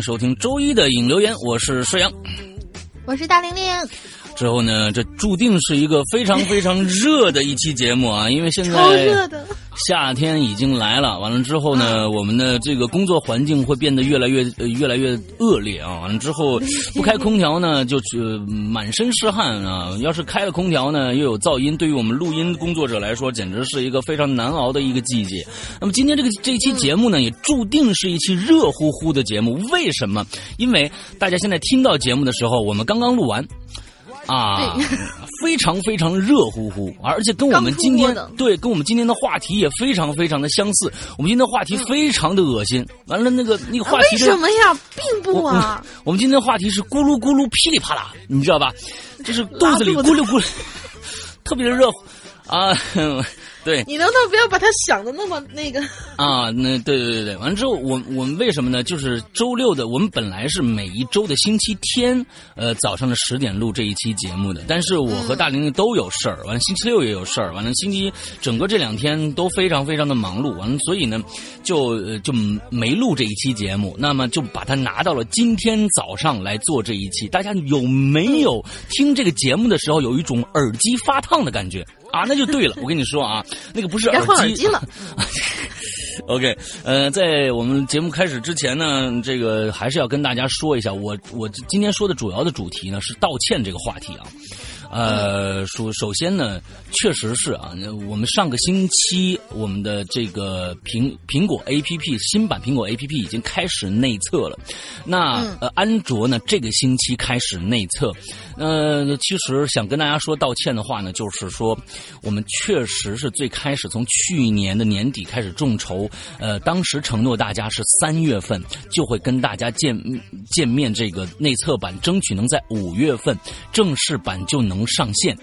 迎收听周一的影留言，我是帅阳。我是大玲玲，之后呢，这注定是一个非常非常热的一期节目啊，因为现在超热在的。夏天已经来了，完了之后呢，我们的这个工作环境会变得越来越呃越来越恶劣啊，完了之后 不开空调呢，就是满身是汗啊，要是开了空调呢，又有噪音，对于我们录音工作者来说，简直是一个非常难熬的一个季节。那么今天这个这一期节目呢，也注定是一期热乎乎的节目。为什么？因为大家现在听到节目的时候，我们刚刚录完。啊，非常非常热乎乎，而且跟我们今天对跟我们今天的话题也非常非常的相似。我们今天的话题非常的恶心，完了那个那个话题为什么呀？并不啊，我们今天的话题是咕噜咕噜噼里啪啦，你知道吧？就是肚子里咕噜咕噜，特别的热乎啊。对你能不能不要把它想的那么那个？啊，那对对对对，完了之后，我我们为什么呢？就是周六的，我们本来是每一周的星期天，呃，早上的十点录这一期节目的，但是我和大玲玲都有事儿，完了星期六也有事儿，完了星期整个这两天都非常非常的忙碌，完了所以呢，就呃就没录这一期节目，那么就把它拿到了今天早上来做这一期。大家有没有听这个节目的时候有一种耳机发烫的感觉？啊，那就对了，我跟你说啊，那个不是耳机了。OK，呃，在我们节目开始之前呢，这个还是要跟大家说一下，我我今天说的主要的主题呢是道歉这个话题啊。呃，首首先呢，确实是啊，我们上个星期我们的这个苹苹果 APP 新版苹果 APP 已经开始内测了，那、呃安卓呢这个星期开始内测，呃，其实想跟大家说道歉的话呢，就是说我们确实是最开始从去年的年底开始众筹，呃，当时承诺大家是三月份就会跟大家见见面，这个内测版争取能在五月份正式版就能上线。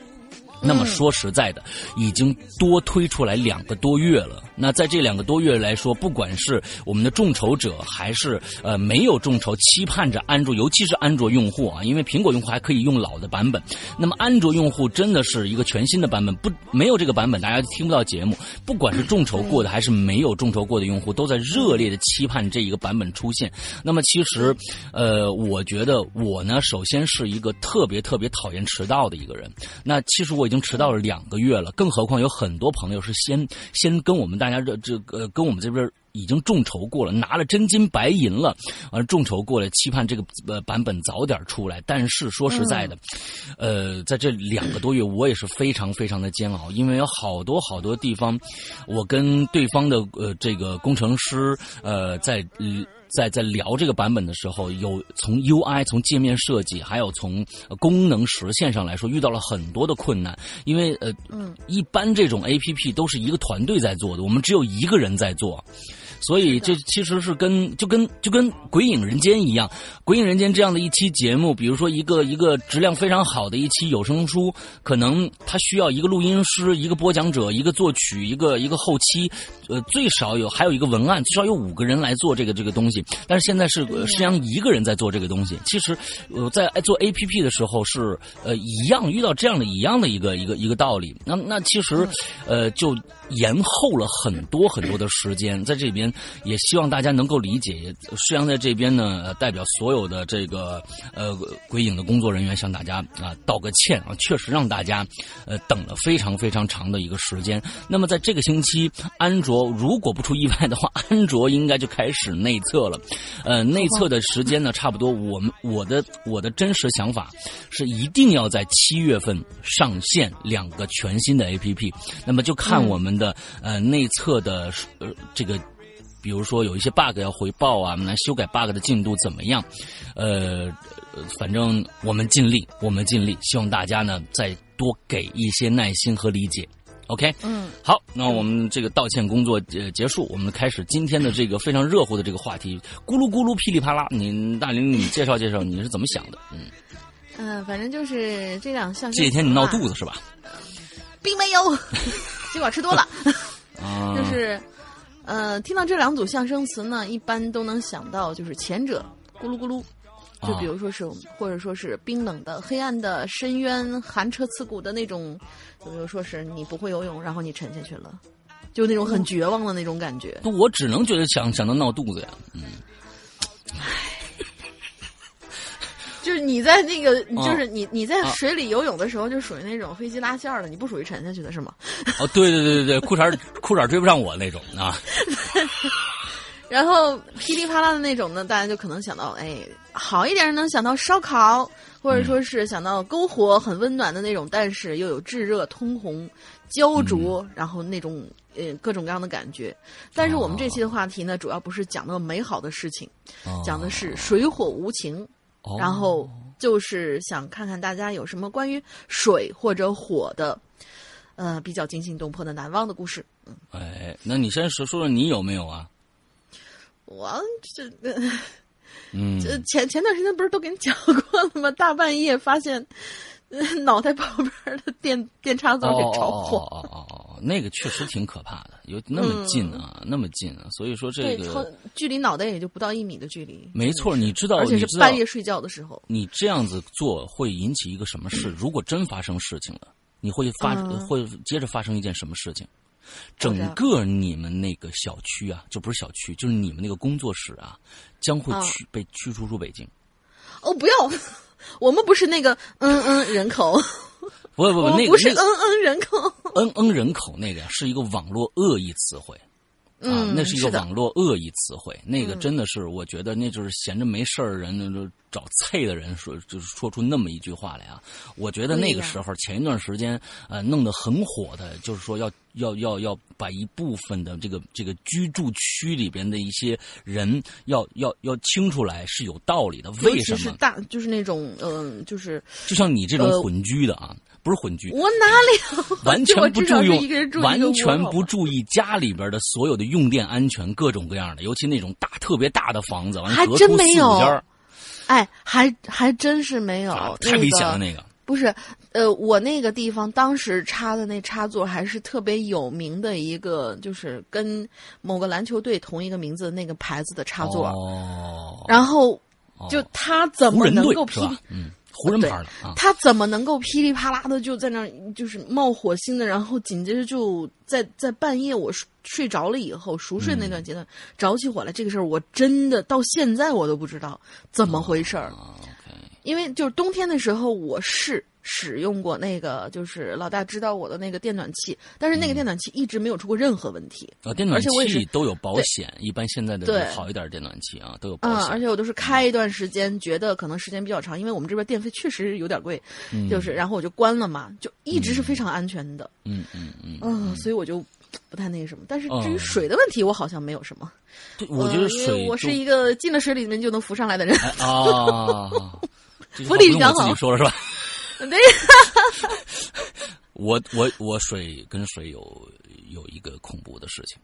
那么说实在的，已经多推出来两个多月了。那在这两个多月来说，不管是我们的众筹者，还是呃没有众筹，期盼着安卓，尤其是安卓用户啊，因为苹果用户还可以用老的版本，那么安卓用户真的是一个全新的版本，不没有这个版本，大家听不到节目。不管是众筹过的还是没有众筹过的用户，都在热烈的期盼这一个版本出现。那么其实，呃，我觉得我呢，首先是一个特别特别讨厌迟到的一个人。那其实我已经迟到了两个月了，更何况有很多朋友是先先跟我们大大家这这呃跟我们这边。已经众筹过了，拿了真金白银了，完众筹过了，期盼这个呃版本早点出来。但是说实在的，呃，在这两个多月，我也是非常非常的煎熬，因为有好多好多地方，我跟对方的呃这个工程师呃在。呃在在聊这个版本的时候，有从 UI 从界面设计，还有从呃功能实现上来说，遇到了很多的困难。因为呃，嗯，一般这种 APP 都是一个团队在做的，我们只有一个人在做。所以这其实是跟就跟就跟《鬼影人间》一样，《鬼影人间》这样的一期节目，比如说一个一个质量非常好的一期有声书，可能它需要一个录音师、一个播讲者、一个作曲、一个一个后期，呃，最少有还有一个文案，至少有五个人来做这个这个东西。但是现在是呃实际上一个人在做这个东西。其实呃在做 A P P 的时候是呃一样遇到这样的一样的一个一个一个道理。那那其实呃就延后了很多很多的时间，在这边也希望大家能够理解。施阳在这边呢，呃代表所有的这个呃鬼影的工作人员向大家啊道个歉啊，确实让大家呃等了非常非常长的一个时间。那么在这个星期，安卓如果不出意外的话，安卓应该就开始内测了。呃，内测的时间呢，差不多我们我的我的真实想法是一定要在七月份上线两个全新的 APP。那么就看我们的、呃内测的呃这个。比如说有一些 bug 要回报啊，来修改 bug 的进度怎么样？呃，呃反正我们尽力，我们尽力，希望大家呢再多给一些耐心和理解。OK，嗯，好，那我们这个道歉工作呃结束，我们开始今天的这个非常热乎的这个话题，咕噜咕噜噼里啪啦。您大玲，你介绍介绍你是怎么想的？嗯，嗯、反正就是这两项。这几天你闹肚子是吧？并没有，结果吃多了。啊，就是，呃，听到这两组象声词呢，一般都能想到就是前者咕噜咕噜，就啊比如说是、或者说是冰冷的、黑暗的、深渊、寒彻刺骨的那种，就比如说是你不会游泳，然后你沉下去了，就那种很绝望的那种感觉。我只能觉得想想到闹肚子呀。嗯，就是你在那个，啊就是你你在啊水里游泳的时候，就属于那种飞机拉线儿的，你不属于沉下去的是吗？哦，对对对对对，裤衩儿裤衩儿追不上我那种啊。然后噼里啪啦的那种呢，大家就可能想到，哎，好一点能想到烧烤，或者说是想到篝火很温暖的那种，但是又有炙热、通红、焦灼，然后那种呃各种各样的感觉。但是我们这期的话题呢，主要不是讲那么美好的事情，哦讲的是水火无情，哦然后就是想看看大家有什么关于水或者火的，呃，比较惊心动魄的难忘的故事。嗯哎，那你先说说说你有没有啊？我这。嗯，这前前段时间不是都给你讲过了吗？大半夜发现，呃 脑袋旁边的电电插座给着火。哦哦哦哦哦，那个确实挺可怕的，有那么近啊，那么近啊，所以说这个距离脑袋也就不到一米的距离。没错，你知道，而且是半夜睡觉的时候。你这样子做会引起一个什么事？如果真发生事情了，你会发、嗯会接着发生一件什么事情？整个你们那个小区啊，就不是小区，就是你们那个工作室啊，将会啊驱、被驱逐出北京。哦，不要，我们不是那个嗯嗯人口，不不不，那个不是嗯嗯人口。嗯嗯人口那个，是一个网络恶意词汇。啊，嗯那是一个网络恶意词汇，那个嗯真的是，我觉得那就是闲着没事儿人，那就找菜的人说，就是说出那么一句话来啊。我觉得那个时候前一段时间，呃，弄得很火的，就是说要要要要把一部分的这个这个居住区里边的一些人要要要清出来是有道理的。为什么？是大，就是那种嗯、就是就像你这种呃混居的啊，不是混居，我哪里有？完全不注意完全不注意家里边的所有的用电安全，各种各样的，尤其那种大特别大的房子，还真没有。哎，还还真是没有，啊太危险了那个。那个。不是，呃，我那个地方当时插的那插座还是特别有名的一个，就是跟某个篮球队同一个名字的那个牌子的插座。哦，然后哦。就他怎么能够噼里队是吧？嗯，湖人牌的啊。他怎么能够噼里啪啦的就在那儿就是冒火星的，然后紧接着就在在半夜我睡睡着了以后熟睡那段阶段、着起火来，这个事儿我真的到现在我都不知道怎么回事儿。因为就是冬天的时候，我是使用过那个，就是老大知道我的那个电暖气，但是那个电暖气一直没有出过任何问题。啊，电暖气都有保险，一般现在的对好一点的电暖气啊都有保。而且我都是开一段时间，觉得可能时间比较长，因为我们这边电费确实有点贵，嗯就是然后我就关了嘛，就一直是非常安全的。嗯嗯嗯，嗯，所以我就不太那个什么。但是至于嗯水的问题，我好像没有什么。对，我觉得呃因为我是一个进了水里面就能浮上来的人。哎啊，福利比较好己说了是吧？对，我我我水跟水有有一个恐怖的事情。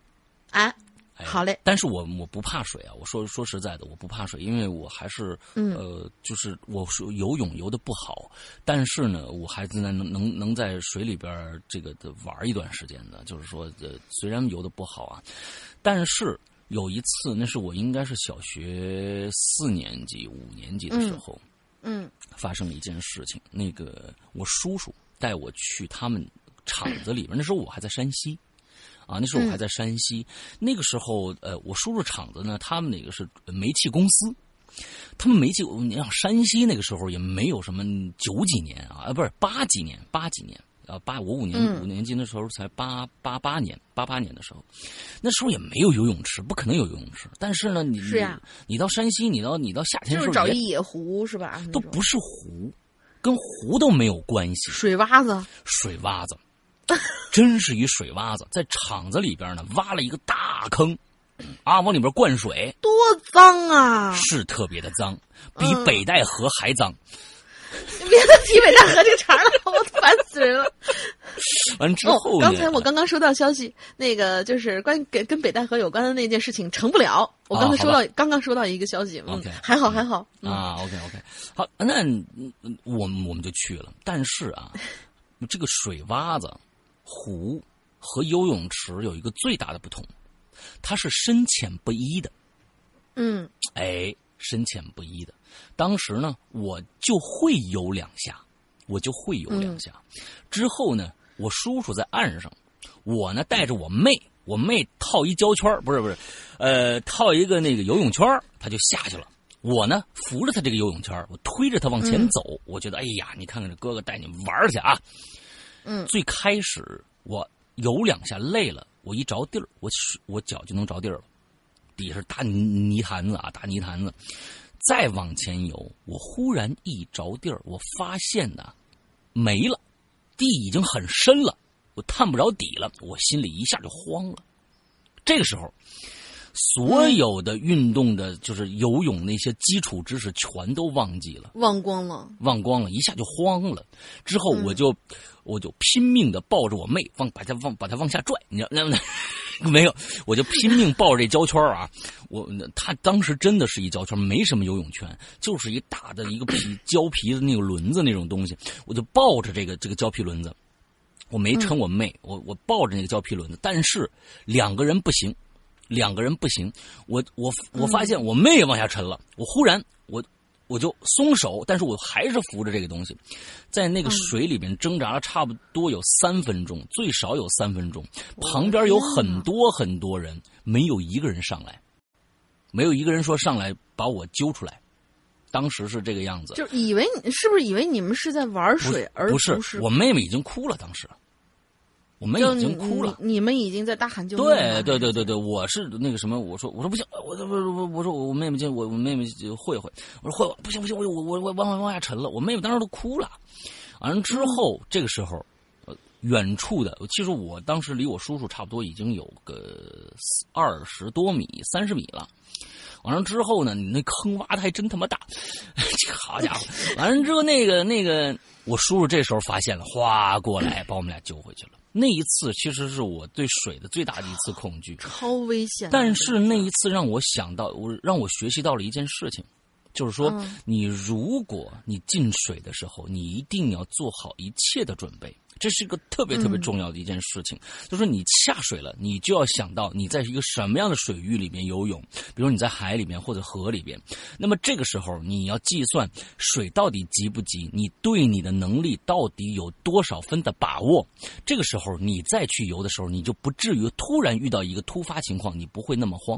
啊，哎好嘞但是我我不怕水啊，我说说实在的，我不怕水，因为我还是、嗯呃，就是我说游泳游的不好，但是呢，我还是能能能在水里边这个的玩一段时间的，就是说呃，虽然游的不好啊，但是有一次，那是我应该是小学四年级、五年级的时候。嗯发生了一件事情，那个我叔叔带我去他们厂子里边，那时候我还在山西，啊，那时候我还在山西，那个时候呃，我叔叔厂子呢，他们那个是煤气公司。他们煤气，你像山西那个时候也没有什么九几年啊，啊不是八几年，八几年啊，八我五年、嗯五年级的时候才八八八年，八八年的时候，那时候也没有游泳池，不可能有游泳池。但是呢，你是呀你，你到山西，你到你到夏天时候找一野湖是吧？都不是湖，跟湖都没有关系。水洼子，水洼子，真是一水洼子，在厂子里边呢挖了一个大坑，啊，往里边灌水，多脏啊！是特别的脏，比嗯北戴河还脏。你 别再提北戴河这个茬了，我烦死人了。完之哦后，呢？刚才我刚刚收到消息，那个就是关于跟跟北戴河有关的那件事情成不了。我刚才收到，刚刚收到一个消息，还好还好。嗯啊，OK OK，好，那嗯我们我们就去了。但是啊，这个水洼子、湖和游泳池有一个最大的不同，它是深浅不一的。嗯哎，深浅不一的。当时呢，我就会游两下，我就会游两下。之后呢，我叔叔在岸上，我呢带着我妹，我妹套一胶圈儿不是不是，呃，套一个那个游泳圈儿她就下去了。我呢扶着她这个游泳圈儿我推着她往前走。我觉得，哎呀，你看看这哥哥带你们玩儿去啊！嗯最开始我游两下累了，我一着地儿，我我脚就能着地儿了。底下是大泥泥潭子啊，大泥潭子。再往前游，我忽然一着地儿，我发现呐，没了，地已经很深了，我探不着底了，我心里一下就慌了。这个时候，所有的运动的，就是游泳那些基础知识全都忘记了。忘光了。忘光了，一下就慌了。之后我就、我就拼命的抱着我妹往把她往把她往下拽，你知道那那 没有，我就拼命抱着这胶圈啊。我他当时真的是一胶圈，没什么游泳圈，就是一大的一个皮胶皮的那个轮子那种东西，我就抱着这个这个胶皮轮子。我没撑我妹，我我抱着那个胶皮轮子，但是两个人不行，两个人不行。我我我发现我妹也往下沉了，我忽然我我就松手，但是我还是扶着这个东西，在那个水里面挣扎了差不多有三分钟，最少有三分钟。旁边有很多很多人，没有一个人上来，没有一个人说上来把我揪出来。当时是这个样子，就以为你是不是以为你们是在玩水，而不是是我妹妹已经哭了，当时我们已经哭了。你你们已经在大喊救命对了。对对对对，我是那个什么，我说我说不行，我我我我说我妹妹就我我妹妹就会会，我说慧不行不行，我我我我往下沉了，我妹妹当时都哭了。完了之后，这个时候，呃，远处的，其实我当时离我叔叔差不多已经有个二十多米、三十米了。完了之后呢，你那坑挖的还真他妈大，这好家伙！完了之后，那个那个，我叔叔这时候发现了，哗过来把我们俩救回去了。那一次其实是我对水的最大的一次恐惧，超危险。但是那一次让我想到，我让我学习到了一件事情，就是说，嗯你如果你进水的时候，你一定要做好一切的准备。这是一个特别特别重要的一件事情，就是说你下水了，你就要想到你在一个什么样的水域里面游泳，比如你在海里面或者河里边，那么这个时候你要计算水到底急不急，你对你的能力到底有多少分的把握。这个时候你再去游的时候，你就不至于突然遇到一个突发情况，你不会那么慌。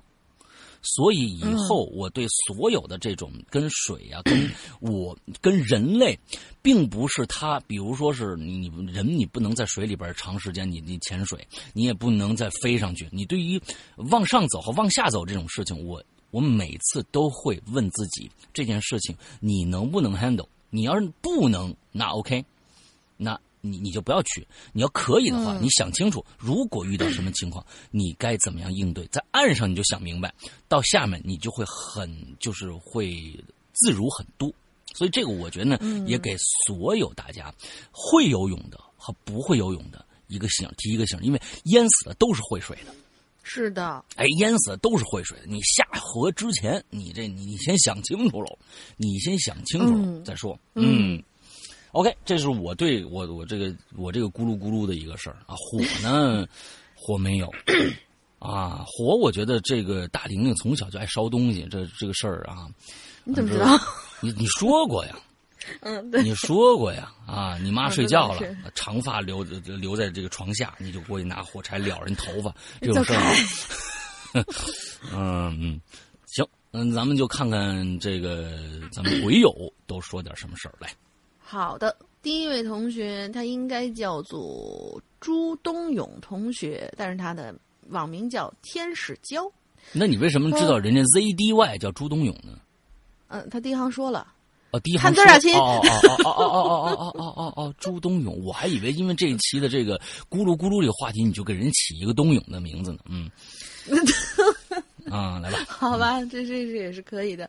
所以以后我对所有的这种跟水啊，跟 我跟人类，并不是他，比如说是你你人你不能在水里边长时间你你潜水，你也不能再飞上去。你对于往上走和往下走这种事情，我我每次都会问自己这件事情你能不能 handle？你要是不能，那 OK，那 你你就不要去。你要可以的话，嗯你想清楚，如果遇到什么情况，你该怎么样应对。在岸上你就想明白，到下面你就会很就是会自如很多。所以这个我觉得呢，也给所有大家会游泳的和不会游泳的一个醒，提一个醒，因为淹死的都是会水的。是的，哎，淹死的都是会水的。你下河之前，你这你你先想清楚喽，你先想清楚了、嗯再说。嗯 OK，这是我对我我这个我这个咕噜咕噜的一个事儿。啊。火呢，火没有。啊，火我觉得这个大玲玲从小就爱烧东西，这这个事儿啊，你怎么知道？你你说过呀，嗯，对，你说过呀。啊，你妈睡觉了长发留留在这个床下，你就过去拿火柴燎人头发，这种事儿啊。嗯嗯，行，嗯，咱们就看看这个咱们鬼友都说点什么事儿来。好的，第一位同学他应该叫做朱东勇同学，但是他的网名叫天使娇。那你为什么知道人家 ZDY 叫朱东勇呢？嗯，他第一行说了，哦，第一行看字儿啊亲说哦哦哦哦哦哦哦哦哦哦哦，朱东勇，我还以为因为这一期的这个咕噜咕噜这个话题，你就给人起一个东勇的名字呢。嗯，啊，来吧，好吧，这这这也是可以的。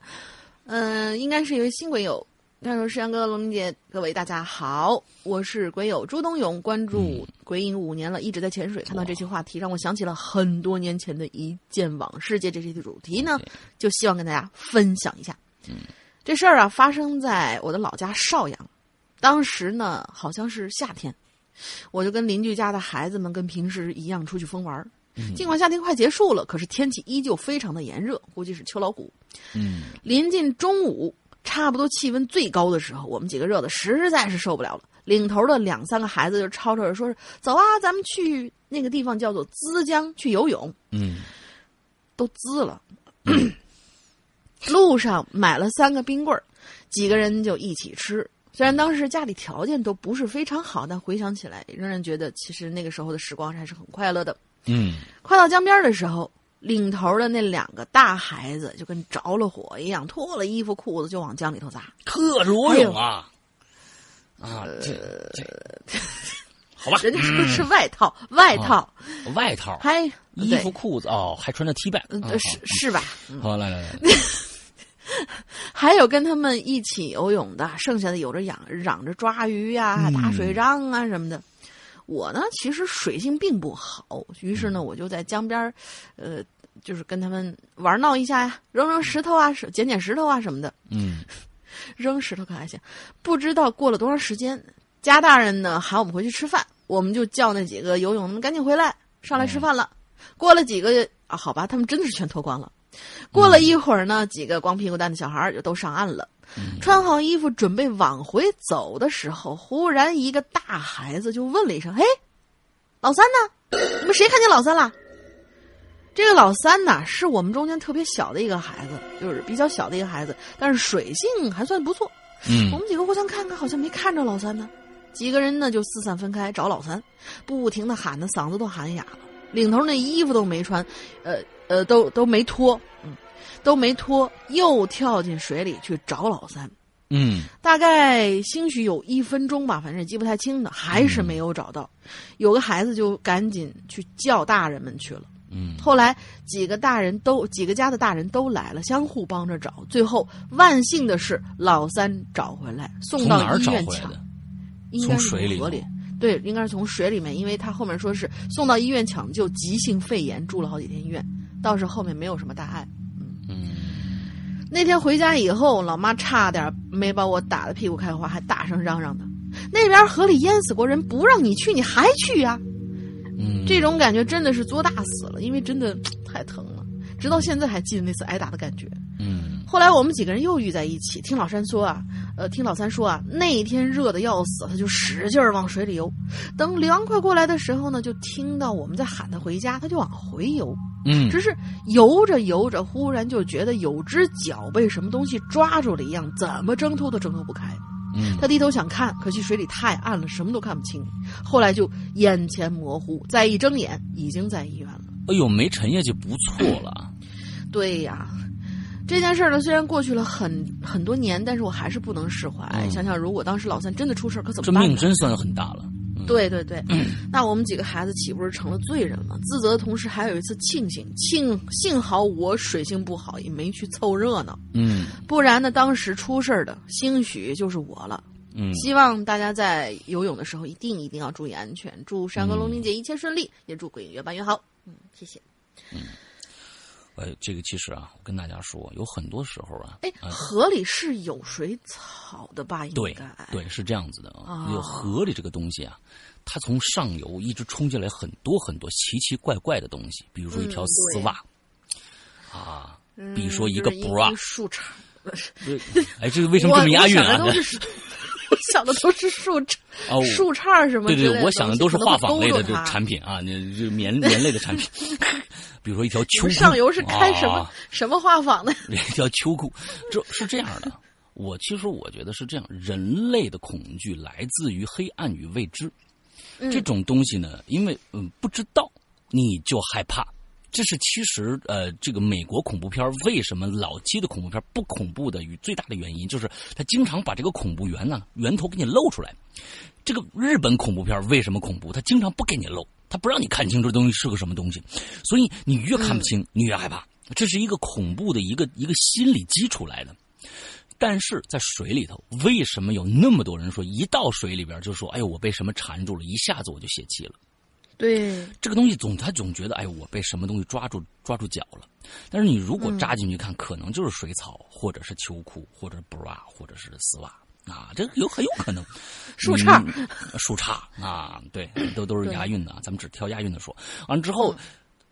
嗯，应该是一位新鬼友。他说：“世阳哥、龙明姐，各位大家好，我是鬼友朱东勇，关注鬼影五年了，一直在潜水。看到这期话题，让我想起了很多年前的一件往事。借这期的主题呢，就希望跟大家分享一下。这事儿啊，发生在我的老家邵阳，当时呢，好像是夏天，我就跟邻居家的孩子们跟平时一样出去疯玩儿。尽管夏天快结束了，可是天气依旧非常的炎热，估计是秋老虎。嗯临近中午，差不多气温最高的时候，我们几个热的实在是受不了了。领头的两三个孩子就吵吵着说是：“走啊，咱们去那个地方叫做资江去游泳。嗯”都滋了。路上买了三个冰棍儿，几个人就一起吃。虽然当时家里条件都不是非常好，但回想起来，仍然觉得其实那个时候的时光还是很快乐的。嗯快到江边的时候，领头的那两个大孩子就跟着了火一样，脱了衣服裤子就往江里头砸。特裸泳啊。啊，这这 好吧，人家说是外套，外套，外套、还衣服、，裤子哦，还穿着 T 恤，是是吧？嗯。好，来来来，还有跟他们一起游泳的，剩下的有着嚷嚷着抓鱼呀、嗯。打水仗啊什么的。我呢，其实水性并不好，于是呢，我就在江边儿，呃，就是跟他们玩闹一下呀，扔扔石头啊，捡捡石头啊什么的。嗯 扔石头可还行，不知道过了多长时间，家大人呢喊我们回去吃饭，我们就叫那几个游泳的赶紧回来，上来吃饭了。过了几个啊，好吧，他们真的是全脱光了。过了一会儿呢，几个光屁股蛋的小孩儿就都上岸了，穿好衣服准备往回走的时候，忽然一个大孩子就问了一声：“嘿，老三呢？你们谁看见老三了？”这个老三呐，是我们中间特别小的一个孩子，就是比较小的一个孩子，但是水性还算不错。嗯我们几个互相看看，好像没看着老三呢。几个人呢就四散分开找老三，不停的喊的嗓子都喊哑了。领头那衣服都没穿，呃呃，都都没脱，嗯，都没脱，又跳进水里去找老三。嗯大概兴许有一分钟吧，反正也记不太清了，还是没有找到。有个孩子就赶紧去叫大人们去了。嗯后来几个大人都几个家的大人都来了，相互帮着找。最后万幸的是，老三找回来，送到医院抢找回来的？应该是从水里河里。对，应该是从水里面，因为他后面说是送到医院抢救急性肺炎，住了好几天医院，倒是后面没有什么大碍。嗯那天回家以后，老妈差点没把我打得屁股开花，还大声嚷嚷的：“那边河里淹死过人，不让你去，你还去呀、嗯，这种感觉真的是作大死了，因为真的太疼了，直到现在还记得那次挨打的感觉。嗯后来我们几个人又遇在一起，听老三说啊，呃，听老三说啊，那一天热的要死，他就使劲儿往水里游。等凉快过来的时候呢，就听到我们在喊他回家，他就往回游。嗯只是游着游着，忽然就觉得有只脚被什么东西抓住了一样，怎么挣脱都挣脱不开。嗯他低头想看，可惜水里太暗了，什么都看不清。后来就眼前模糊，再一睁眼，已经在医院了。哎呦，没沉下去不错了。对呀，这件事儿呢，虽然过去了很很多年，但是我还是不能释怀。嗯想想如果当时老三真的出事儿，可怎么办这？命真算很大了。对对对，那我们几个孩子岂不是成了罪人了？自责的同时，还有一次庆幸，幸幸好我水性不好，也没去凑热闹，嗯不然呢，当时出事儿的兴许就是我了。嗯，希望大家在游泳的时候一定一定要注意安全，祝山河龙玲姐一切顺利，也祝鬼影越办越好。嗯，谢谢。呃，这个其实啊，我跟大家说，有很多时候啊，哎，啊河里是有水草的吧？应对该对，是这样子的啊。哦有河里这个东西啊，它从上游一直冲进来很多很多奇奇怪怪的东西，比如说一条丝袜、啊，嗯比如说一个就是 bra 一树杈。哎，这个为什么这么押韵啊？我 我想的都是，树杈、哦树杈什么对对，我想的都是画舫类的这可能会勾着它产品啊，那这棉棉类的产品，比如说一条秋裤，上游是开什么、啊什么 画舫的？一条秋裤，这是这样的。我其实我觉得是这样，人类的恐惧来自于黑暗与未知。嗯这种东西呢，因为嗯不知道，你就害怕。这是其实呃，这个美国恐怖片为什么老期的恐怖片不恐怖的与最大的原因，就是他经常把这个恐怖源呢源头给你露出来。这个日本恐怖片为什么恐怖？他经常不给你露，他不让你看清这东西是个什么东西，所以你越看不清，你越害怕。这是一个恐怖的一个一个心理基础来的。但是在水里头，为什么有那么多人说一到水里边就说：“哎呦，我被什么缠住了，一下子我就泄气了。”对，这个东西总他总觉得，哎，我被什么东西抓住抓住脚了。但是你如果扎进去看，可能就是水草，或者是秋裤，或者是 bra，或者是丝袜啊，这有很有可能。树杈嗯树杈啊，对，都都是押韵的，咱们只挑押韵的说。完了之后，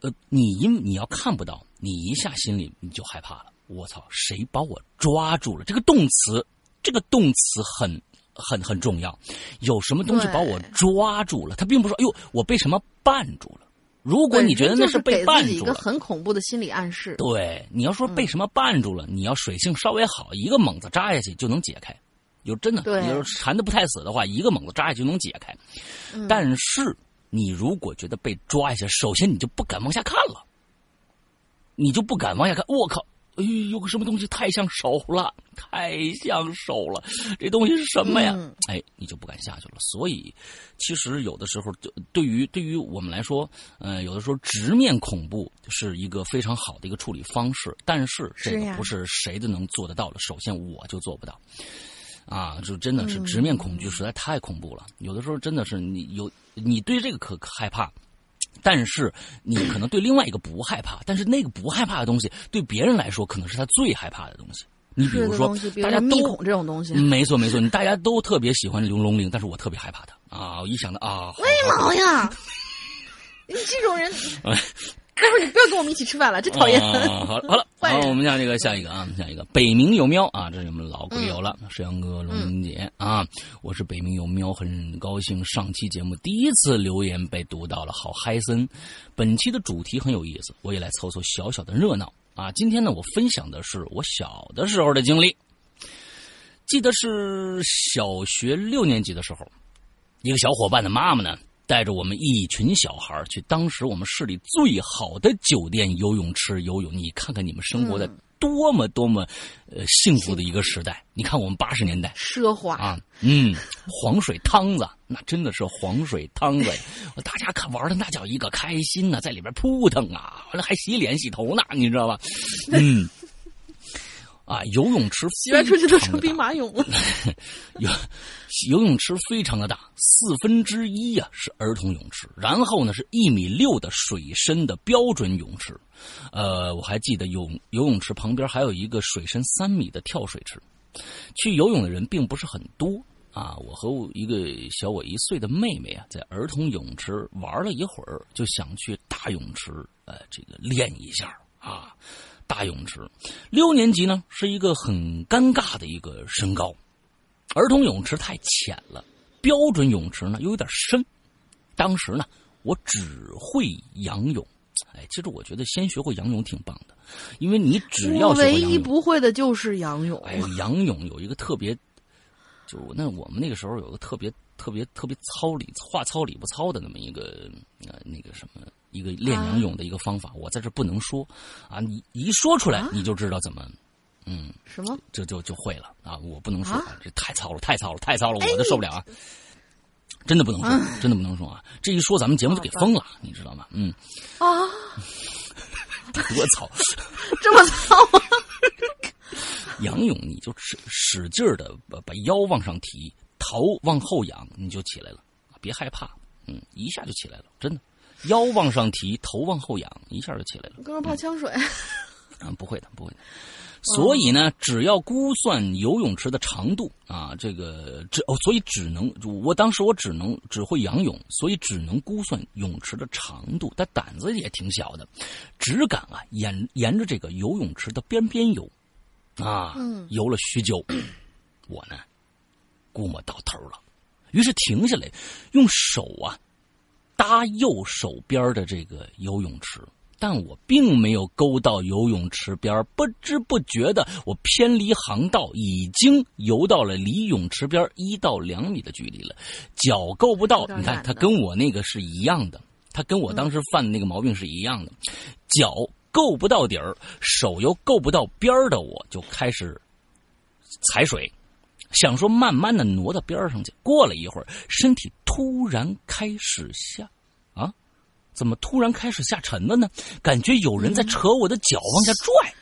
呃，你因你要看不到，你一下心里你就害怕了。我操，谁把我抓住了？这个动词，这个动词很很很重要。有什么东西把我抓住了？他并不是说，哎呦，我被什么绊住了。如果你觉得那是被绊给了一个很恐怖的心理暗示。对，你要说被什么绊住了，你要水性稍微好，一个猛子扎下去就能解开。有真的，你要是缠的不太死的话，一个猛子扎下去就能解开。嗯但是你如果觉得被抓一下，首先你就不敢往下看了，你就不敢往下看。我靠！哎呦，有个什么东西太像手了，太像手了，这东西是什么呀？嗯哎，你就不敢下去了。所以，其实有的时候，对对于对于我们来说，呃，有的时候直面恐怖是一个非常好的一个处理方式，但是这个不是谁都能做得到的。首先，我就做不到。啊，就真的是直面恐惧，实在太恐怖了。有的时候真的是你有你对这个可可害怕，但是你可能对另外一个不害怕，但是那个不害怕的东西对别人来说可能是他最害怕的东西。你比如说大家都这种东西，嗯没错没错，你大家都特别喜欢刘龙玲，但是我特别害怕它啊！我一想到啊，为毛呀？你这种人，待会儿你不要跟我们一起吃饭了，真讨厌。啊好了 好了，好，我们下这个下一个啊，下一个北冥有喵啊，这是我们老鬼友了，沈阳哥、龙玲姐啊，我是北冥有喵，很高兴上期节目第一次留言被读到了，好嗨森。本期的主题很有意思，我也来凑凑小小的热闹啊。今天呢，我分享的是我小的时候的经历，记得是小学六年级的时候，一个小伙伴的妈妈呢，带着我们一群小孩儿去当时我们市里最好的酒店游泳池游泳。你看看你们生活在多么多么呃幸福的一个时代！你看我们八十年代奢华，啊，嗯，黄水汤子那真的是黄水汤子，大家看玩的那叫一个开心呐、在里边扑腾啊，完了还洗脸洗头呢，你知道吧？嗯。啊，游泳池洗完出去都成兵马俑了。游游泳池非常的大，四分之一呀、是儿童泳池，然后呢是一米六的水深的标准泳池，呃，我还记得泳游泳池旁边还有一个水深三米的跳水池。去游泳的人并不是很多啊，我和我一个小我一岁的妹妹啊，在儿童泳池玩了一会儿，就想去大泳池，呃，这个练一下啊。大泳池，六年级呢是一个很尴尬的一个身高，儿童泳池太浅了，标准泳池呢又有点深。当时呢，我只会仰泳。哎，其实我觉得先学会仰泳挺棒的，因为你只要我唯一不会的就是仰泳。哎，仰泳有一个特别，就那我们那个时候有个特别特别特别糙理话糙理不糙的那么一个呃那个什么一个练仰泳的一个方法，我在这不能说啊，你一说出来啊你就知道怎么。嗯，什么？这就就会了啊！我不能说，啊这太糙了，太糙了，太糙了，我都受不了啊！真的不能说，真的不能说啊！这一说咱们节目就给封了，你知道吗？嗯，啊，多糙！这么糙吗！仰泳你就使使劲的把把腰往上提，头往后仰，你就起来了，别害怕，嗯，一下就起来了，真的。腰往上提，头往后仰，一下就起来了。哥们儿怕呛水，啊，不会的，不会的。所以呢，只要估算游泳池的长度啊，这个只哦，所以只能我当时我只能只会仰泳，所以只能估算泳池的长度。但胆子也挺小的，只敢啊沿沿着这个游泳池的边边游，啊，嗯游了许久，我呢估摸到头了，于是停下来，用手啊搭右手边的这个游泳池。但我并没有勾到游泳池边，不知不觉的，我偏离航道，已经游到了离泳池边一到两米的距离了，脚够不到你看，他跟我那个是一样的，他跟我当时犯的那个毛病是一样的，脚够不到底儿，手又够不到边儿的，我就开始踩水，想说慢慢的挪到边上去。过了一会儿，身体突然开始下，啊，怎么突然开始下沉了呢？感觉有人在扯我的脚往下拽。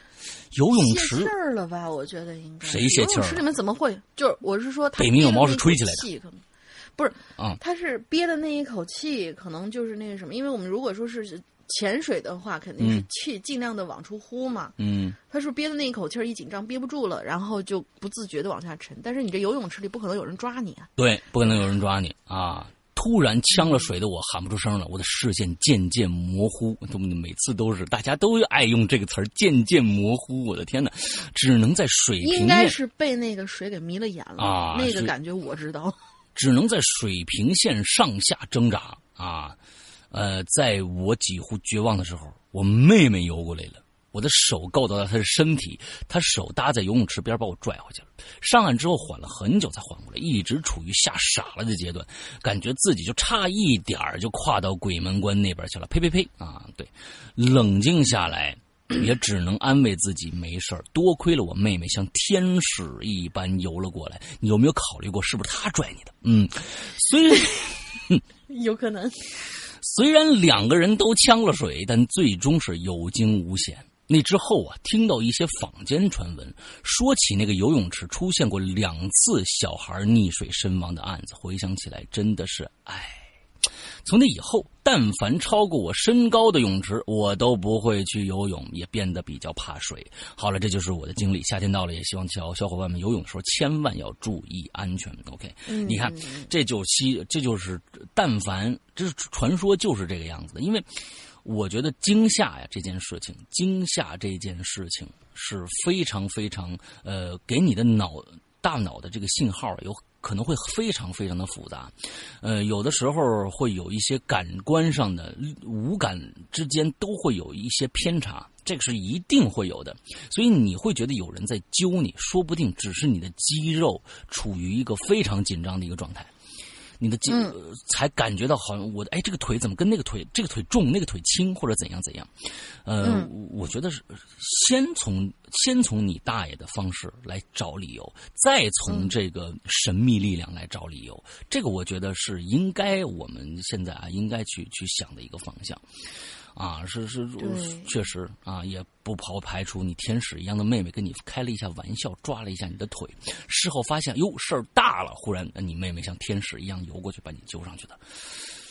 游泳泄池气儿了吧？我觉得应该。谁泄气儿了游泳池里面怎么会？就是我是说，他北冥有毛是吹起来的不是啊他是憋的那一口气，可能就是那个什么，因为我们如果说是潜水的话，肯定是嗯气尽量的往出呼嘛。嗯，他是憋的那一口气儿一紧张憋不住了，然后就不自觉的往下沉。但是你这游泳池里不可能有人抓你啊！对，不可能有人抓你啊！突然呛了水的我喊不出声了，我的视线渐渐模糊。都每次都是大家都爱用这个词儿“渐渐模糊”。我的天哪，只能在水平应该，是被那个水给迷了眼了，啊那个感觉我知道。只能在水平线上下挣扎啊！呃，在我几乎绝望的时候，我妹妹游过来了。我的手够到了她的身体，她手搭在游泳池边把我拽回去了。上岸之后缓了很久才缓过来，一直处于吓傻了的阶段，感觉自己就差一点就跨到鬼门关那边去了。呸呸呸！啊，对，冷静下来，也只能安慰自己没事儿。多亏了我妹妹像天使一般游了过来。你有没有考虑过是不是她拽你的？嗯，虽然。有可能。虽然两个人都呛了水，但最终是有惊无险。那之后啊，听到一些坊间传闻，说起那个游泳池出现过两次小孩溺水身亡的案子，回想起来真的是唉。从那以后，但凡超过我身高的泳池，我都不会去游泳，也变得比较怕水。好了，这就是我的经历。夏天到了，也希望小小伙伴们游泳的时候千万要注意安全。OK，、嗯你看，这就西，这就是但凡这是传说就是这个样子的，因为我觉得惊吓呀这件事情，惊吓这件事情是非常非常呃，给你的脑大脑的这个信号有可能会非常非常的复杂，呃，有的时候会有一些感官上的五感之间都会有一些偏差，这个是一定会有的，所以你会觉得有人在揪你，说不定只是你的肌肉处于一个非常紧张的一个状态。你的筋、才感觉到好像我的哎这个腿怎么跟那个腿这个腿重那个腿轻或者怎样怎样，呃，嗯。我觉得是先从先从你大爷的方式来找理由，再从嗯。这个神秘力量来找理由，这个我觉得是应该我们现在啊应该去去想的一个方向。啊，是是，确实啊，也不刨排除你天使一样的妹妹跟你开了一下玩笑，抓了一下你的腿，事后发现哟事儿大了，忽然呃你妹妹像天使一样游过去把你揪上去的。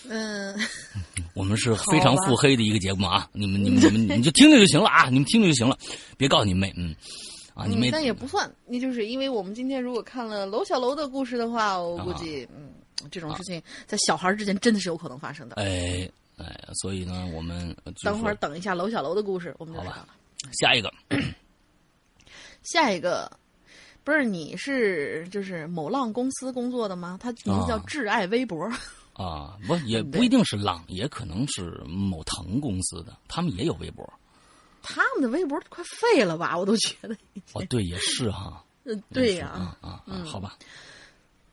嗯，我们是非常腹黑的一个节目啊，你们你们你们你就听听就行了啊，你们听听就行了，别告诉你妹，嗯，啊你妹，嗯但也不算，那就是因为我们今天如果看了楼小楼的故事的话，我估计，嗯，这种事情在小孩之间真的是有可能发生的。哎哎，所以呢，我们等会儿等一下楼小楼的故事，我们就好吧知道了。下一个下一个，不是你是就是某浪公司工作的吗？他名字叫啊挚爱微博。啊，不也不一定是浪，也可能是某腾公司的，他们也有微博。他们的微博快废了吧？我都觉得。哦，对，也是哈。嗯，对呀、是啊啊啊，好吧。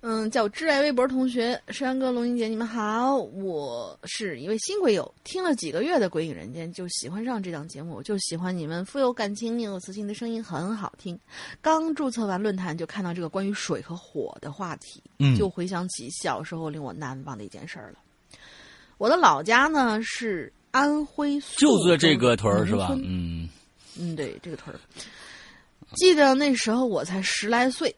嗯，叫挚爱微博同学，山哥、龙英姐，你们好，我是一位新鬼友，听了几个月的《鬼影人间》，就喜欢上这档节目，就喜欢你们富有感情、宁有磁性的声音，很好听。刚注册完论坛，就看到这个关于水和火的话题，嗯就回想起小时候令我难忘的一件事儿了。我的老家呢是安徽宿就在这个屯儿是吧嗯嗯，对，这个屯儿。记得那时候我才十来岁，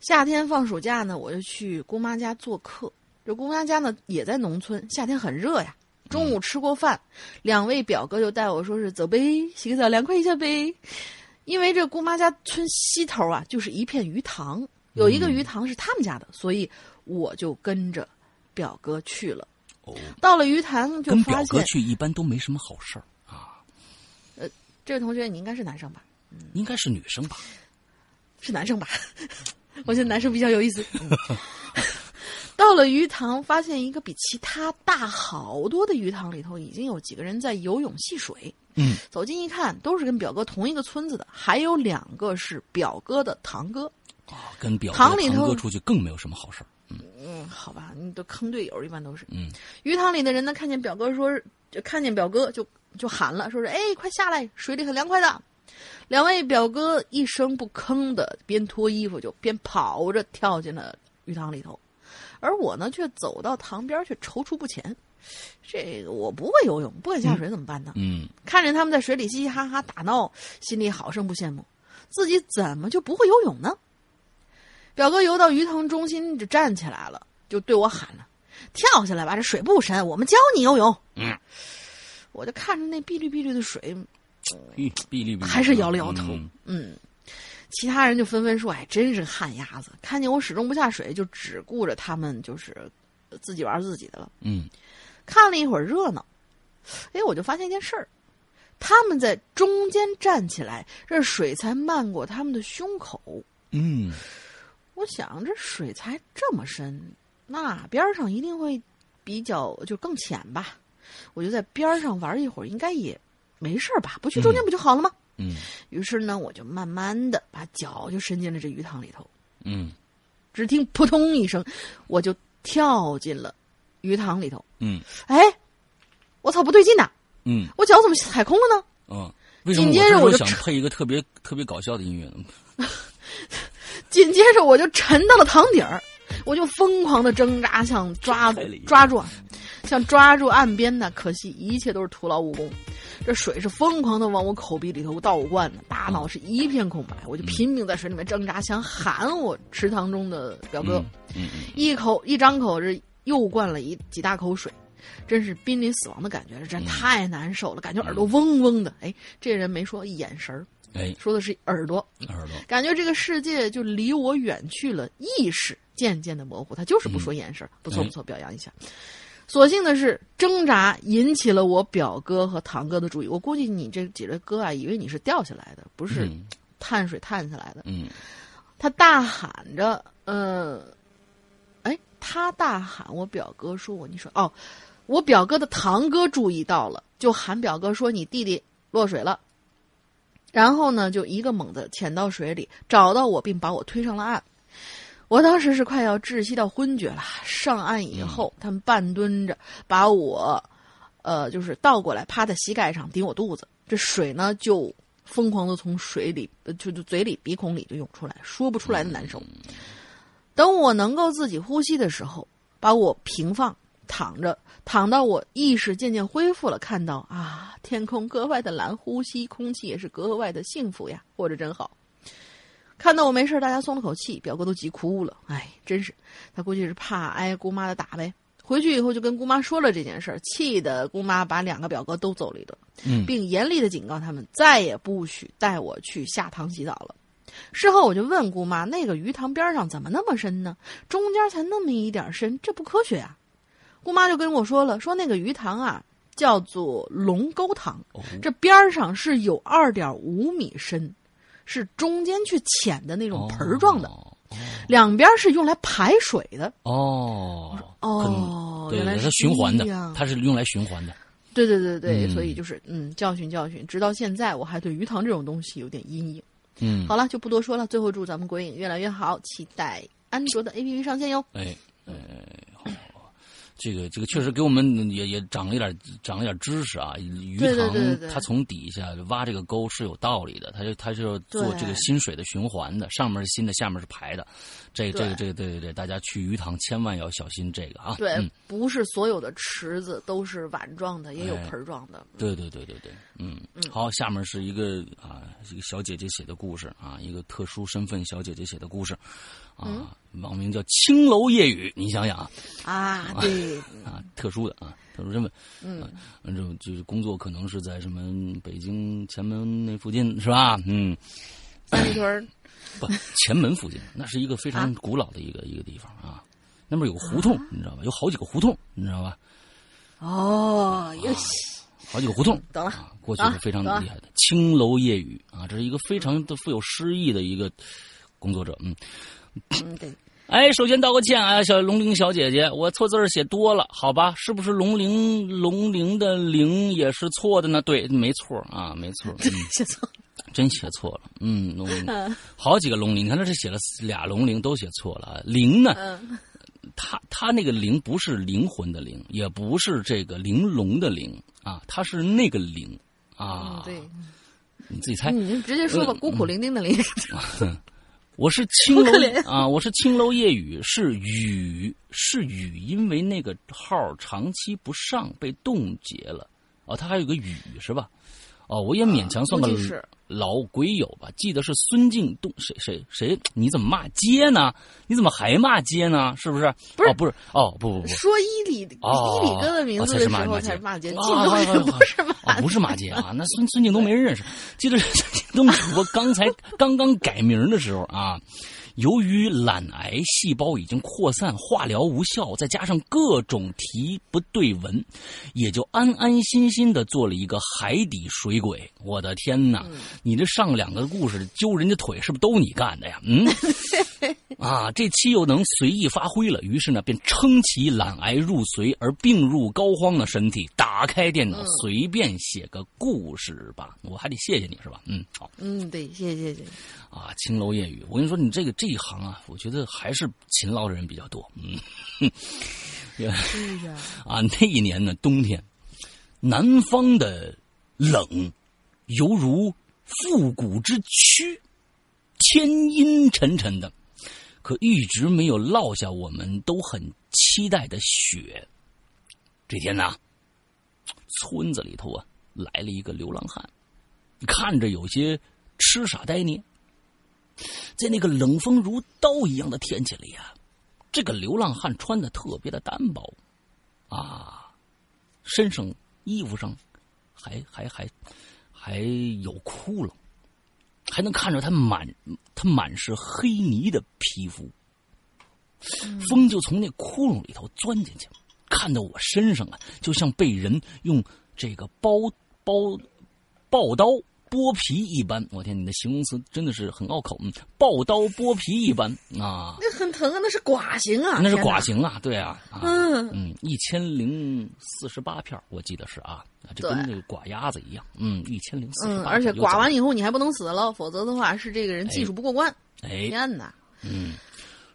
夏天放暑假呢，我就去姑妈家做客。这姑妈家呢也在农村，夏天很热呀。中午吃过饭，两位表哥就带我说是走呗，洗个澡凉快一下呗。因为这姑妈家村西头啊，就是一片鱼塘，有一个鱼塘是他们家的，所以我就跟着表哥去了。哦，到了鱼塘就跟表哥去一般都没什么好事儿啊，这位同学你应该是男生吧？应该是女生吧？是男生吧？我觉得男生比较有意思。到了鱼塘，发现一个比其他大好多的鱼塘里头，已经有几个人在游泳戏水。嗯，走近一看，都是跟表哥同一个村子的，还有两个是表哥的堂哥。啊，跟表哥塘里头堂哥出去更没有什么好事儿。嗯，好吧，你都坑队友，一般都是。嗯，鱼塘里的人呢，看见表哥说，就看见表哥就就喊了，说是哎，快下来，水里很凉快的。两位表哥一声不吭的，边脱衣服就边跑着跳进了鱼塘里头，而我呢，却走到塘边却踌躇不前。这个我不会游泳，不敢下水怎么办呢？嗯，看着他们在水里嘻嘻哈哈打闹，心里好生不羡慕，自己怎么就不会游泳呢？表哥游到鱼塘中心就站起来了，就对我喊了：“跳下来吧，这水不深，我们教你游泳。”嗯，我就看着那碧绿碧绿的水，还是摇了摇头。嗯嗯，其他人就纷纷说：“哎，真是旱鸭子！看见我始终不下水，就只顾着他们就是自己玩自己的了。”嗯看了一会儿热闹，哎，我就发现一件事儿：他们在中间站起来，这水才漫过他们的胸口。嗯我想，这水才这么深，那边上一定会比较就更浅吧？我就在边上玩一会儿，应该也没事儿吧？不去中间不就好了吗？嗯于是呢，我就慢慢的把脚就伸进了这鱼塘里头。嗯只听扑通一声，我就跳进了鱼塘里头。嗯哎，我操，不对劲呐！嗯我脚怎么踩空了呢？嗯，为什么紧接着我就想配一个特别特别搞笑的音乐呢？紧接着我就沉到了塘底儿，我就疯狂的挣扎，想抓太厉害抓住啊，想抓住岸边的。可惜一切都是徒劳无功，这水是疯狂的往我口鼻里头倒灌呢，大脑是一片空白。我就拼命在水里面挣扎，想喊我池塘中的表哥，嗯嗯一口一张口这又灌了一几大口水。真是濒临死亡的感觉，这真太难受了，感觉耳朵嗡嗡的。哎，这人没说眼神儿，哎，说的是耳朵。耳朵，感觉这个世界就离我远去了，意识渐渐的模糊。他就是不说眼神儿，不错哎不错，表扬一下。所幸的是，挣扎引起了我表哥和堂哥的注意。我估计你这几位哥啊，以为你是掉下来的，不是碳水碳下来的。嗯他大喊着，呃，哎，他大喊，我表哥说我，你说哦，我表哥的堂哥注意到了，就喊表哥说你弟弟落水了。然后呢，就一个猛地潜到水里，找到我，并把我推上了岸。我当时是快要窒息到昏厥了。上岸以后，他们半蹲着把我，呃，就是倒过来趴在膝盖上顶我肚子，这水呢就疯狂的从水里，呃就就嘴里、鼻孔里就涌出来，说不出来的难受。等我能够自己呼吸的时候，把我平放躺着，躺到我意识渐渐恢复了，看到啊，天空格外的蓝，呼吸空气也是格外的幸福呀，活着真好。看到我没事，大家松了口气，表哥都急哭了。哎，真是，他估计是怕挨姑妈的打呗。回去以后就跟姑妈说了这件事儿，气得姑妈把两个表哥都揍了一顿，嗯并严厉的警告他们再也不许带我去下塘洗澡了。事后我就问姑妈，那个鱼塘边上怎么那么深呢？中间才那么一点深，这不科学啊！姑妈就跟我说了，说那个鱼塘啊叫做龙沟塘，哦这边儿上是有二点五米深，是中间去浅的那种盆儿状的，哦两边是用来排水的。哦哦，原来是它循环的，它是用来循环的。对对对对，嗯所以就是嗯，教训教训，直到现在我还对鱼塘这种东西有点阴影。嗯，好了，就不多说了。最后祝咱们鬼影越来越好，期待安卓的 APP 上线哟。哎，哎，好，这个这个确实给我们也也长了一点长了一点知识啊。鱼塘它从底下挖这个沟是有道理的，它就它就要做这个新水的循环的，上面是新的，下面是排的。这这个这个对对对，大家去鱼塘千万要小心这个啊。对，嗯，不是所有的池子都是碗状的，也有哎。盆儿状的。对对对对对，嗯，好，下面是一个啊，一个小姐姐写的故事啊，一个特殊身份小姐姐写的故事，嗯。啊，网名叫青楼夜雨，你想想啊，啊，对，啊，特殊的啊，特殊身份，嗯，就就是工作可能是在什么北京前门那附近是吧？嗯，三里屯不，前门附近，那是一个非常古老的一个、一个地方啊。那边有个胡同，你知道吧？有好几个胡同，你知道吧？哦，有好几个胡同，懂了啊，过去是非常厉害的。青楼夜雨啊，这是一个非常的富有诗意的一个工作者，嗯。嗯，对，哎，首先道个歉啊，小龙玲小姐姐，我错字儿写多了，好吧？是不是龙玲龙玲的玲也是错的呢？对，没错啊，没错，嗯，写错了。真写错了，嗯，龙玲，嗯好几个龙玲，你看这是写了俩龙玲都写错了啊，玲呢？嗯，它它那个灵不是灵魂的灵，也不是这个玲珑的玲啊，他是那个灵啊。嗯，对，你自己猜。你就直接说吧，孤苦伶仃的伶。我是青楼 啊，我是青楼夜雨，是雨是雨，因为那个号长期不上被冻结了。哦，他还有个雨是吧？哦，我也勉强算个老鬼友吧。记得是孙敬东，谁谁谁？你怎么骂街呢？你怎么还骂街呢？是不是？不是哦，不是哦，不不不，说伊里哦伊里哥的名字的时候才是骂街，啊靳东不是骂啊，不是骂街啊，那孙孙敬东没人认识。记得孙敬东主播刚才刚刚改名的时候啊，由于懒癌细胞已经扩散，化疗无效，再加上各种题不对文，也就安安心心的做了一个海底水鬼。我的天哪！你这上两个故事揪人家腿，是不是都你干的呀？嗯。啊，这期又能随意发挥了，于是呢，便撑起懒癌入髓而病入膏肓的身体，打开电脑，随便写个故事吧。我还得谢谢你是吧？嗯，好嗯，对，谢谢谢谢。啊，青楼夜雨，我跟你说，你这个这一行啊，我觉得还是勤劳的人比较多。嗯，是呀，啊，那一年呢，冬天，南方的冷，犹如复古之躯，天阴沉沉的，可一直没有落下我们都很期待的雪。这天呢，村子里头啊来了一个流浪汉，看着有些痴傻呆捏，在那个冷风如刀一样的天气里啊，这个流浪汉穿的特别的单薄，啊，身上衣服上还还还还有窟窿，还能看着他满他满是黑泥的皮肤。风就从那窟窿里头钻进去，看到我身上啊，就像被人用这个包包刨刀剥皮一般。我天，你的形容词真的是很拗口。嗯，刨刀剥皮一般啊，那很疼啊，那是寡刑啊，那是天哪寡。刑啊，对啊，啊嗯嗯，一千零四十八片我记得是啊，啊这跟那个寡鸭子一样，嗯，一千零四十嗯，八，而且寡完以后你还不能死了，否则的话是这个人技术不过关。哎，天哪！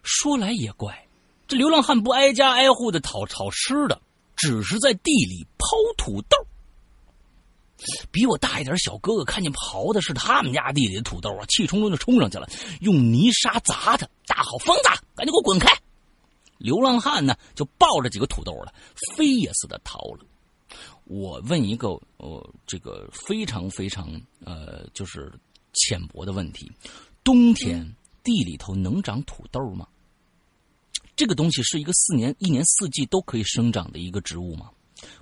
说来也怪，这流浪汉不挨家挨户的讨讨吃的，只是在地里刨土豆。比我大一点小哥哥看见刨的是他们家地里的土豆啊，气冲冲就冲上去了，用泥沙砸他，大吼：“疯子，赶紧给我滚开！”流浪汉呢，就抱着几个土豆了，飞也似的逃了。我问一个呃，这个非常非常呃，就是浅薄的问题：冬天地里头能长土豆吗？这个东西是一个四年一年四季都可以生长的一个植物吗？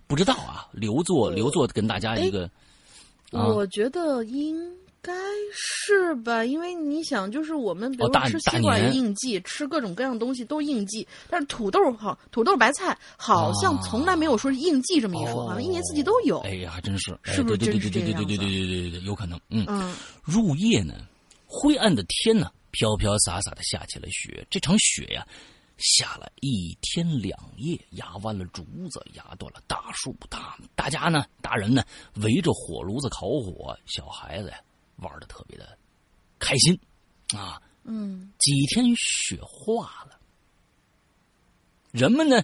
不知道啊，留作留作跟大家一个啊我觉得应该是吧，因为你想，就是我们比如吃西瓜应季，吃各种各样的东西都应季，但是土豆好，土豆白菜好像从来没有说是应季这么一说，哦好像一年四季都有。哎呀，还真是，哎是不是对对对真是对对对对对对对对，有可能，嗯。嗯，入夜呢，灰暗的天呢，飘飘洒洒的下起了雪。这场雪呀，下了一天两夜，压弯了竹子，压断了大树。大大家呢，大人呢，围着火炉子烤火，小孩子呀，玩的特别的开心啊。嗯，几天雪化了，人们呢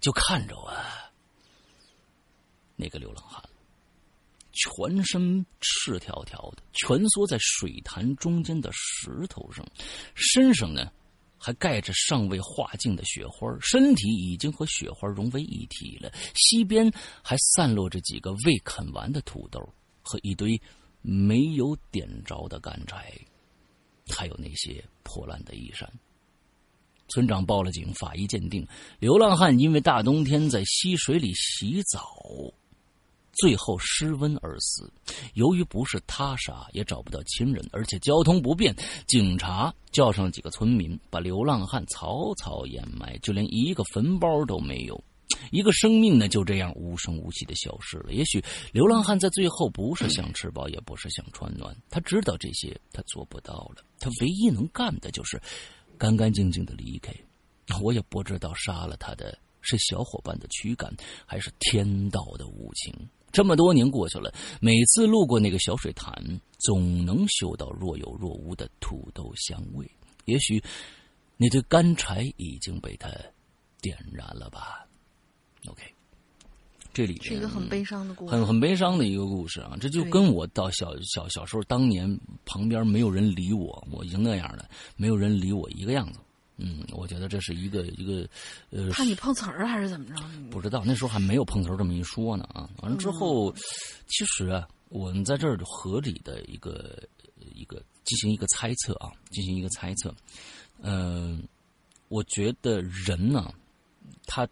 就看着啊那个流浪汉，全身赤条条的，蜷缩在水潭中间的石头上，身上呢还盖着尚未化尽的雪花，身体已经和雪花融为一体了。西边还散落着几个未啃完的土豆和一堆没有点着的干柴。还有那些破烂的衣衫。村长报了警，法医鉴定，流浪汉因为大冬天在溪水里洗澡，最后失温而死。由于不是他杀，也找不到亲人，而且交通不便，警察叫上几个村民，把流浪汉草草掩埋，就连一个坟包都没有。一个生命呢，就这样无声无息的消失了。也许流浪汉在最后不是想吃饱，也不是想穿暖，他知道这些他做不到了，他唯一能干的就是干干净净的离开。我也不知道杀了他的是小伙伴的驱赶，还是天道的无情。这么多年过去了，每次路过那个小水潭，总能嗅到若有若无的土豆香味。也许那堆干柴已经被他点燃了吧。OK，这里是一个很悲伤的故事，很很悲伤的一个故事啊！这就跟我到小小小时候当年旁边没有人理我，我已经那样了，没有人理我一个样子。嗯，我觉得这是一个一个呃，怕你碰瓷儿还是怎么着？不知道那时候还没有碰瓷儿这么一说呢啊！完了之后，其实啊，我们在这儿合理的一个一个进行一个猜测啊，进行一个猜测。嗯，我觉得人呢，他。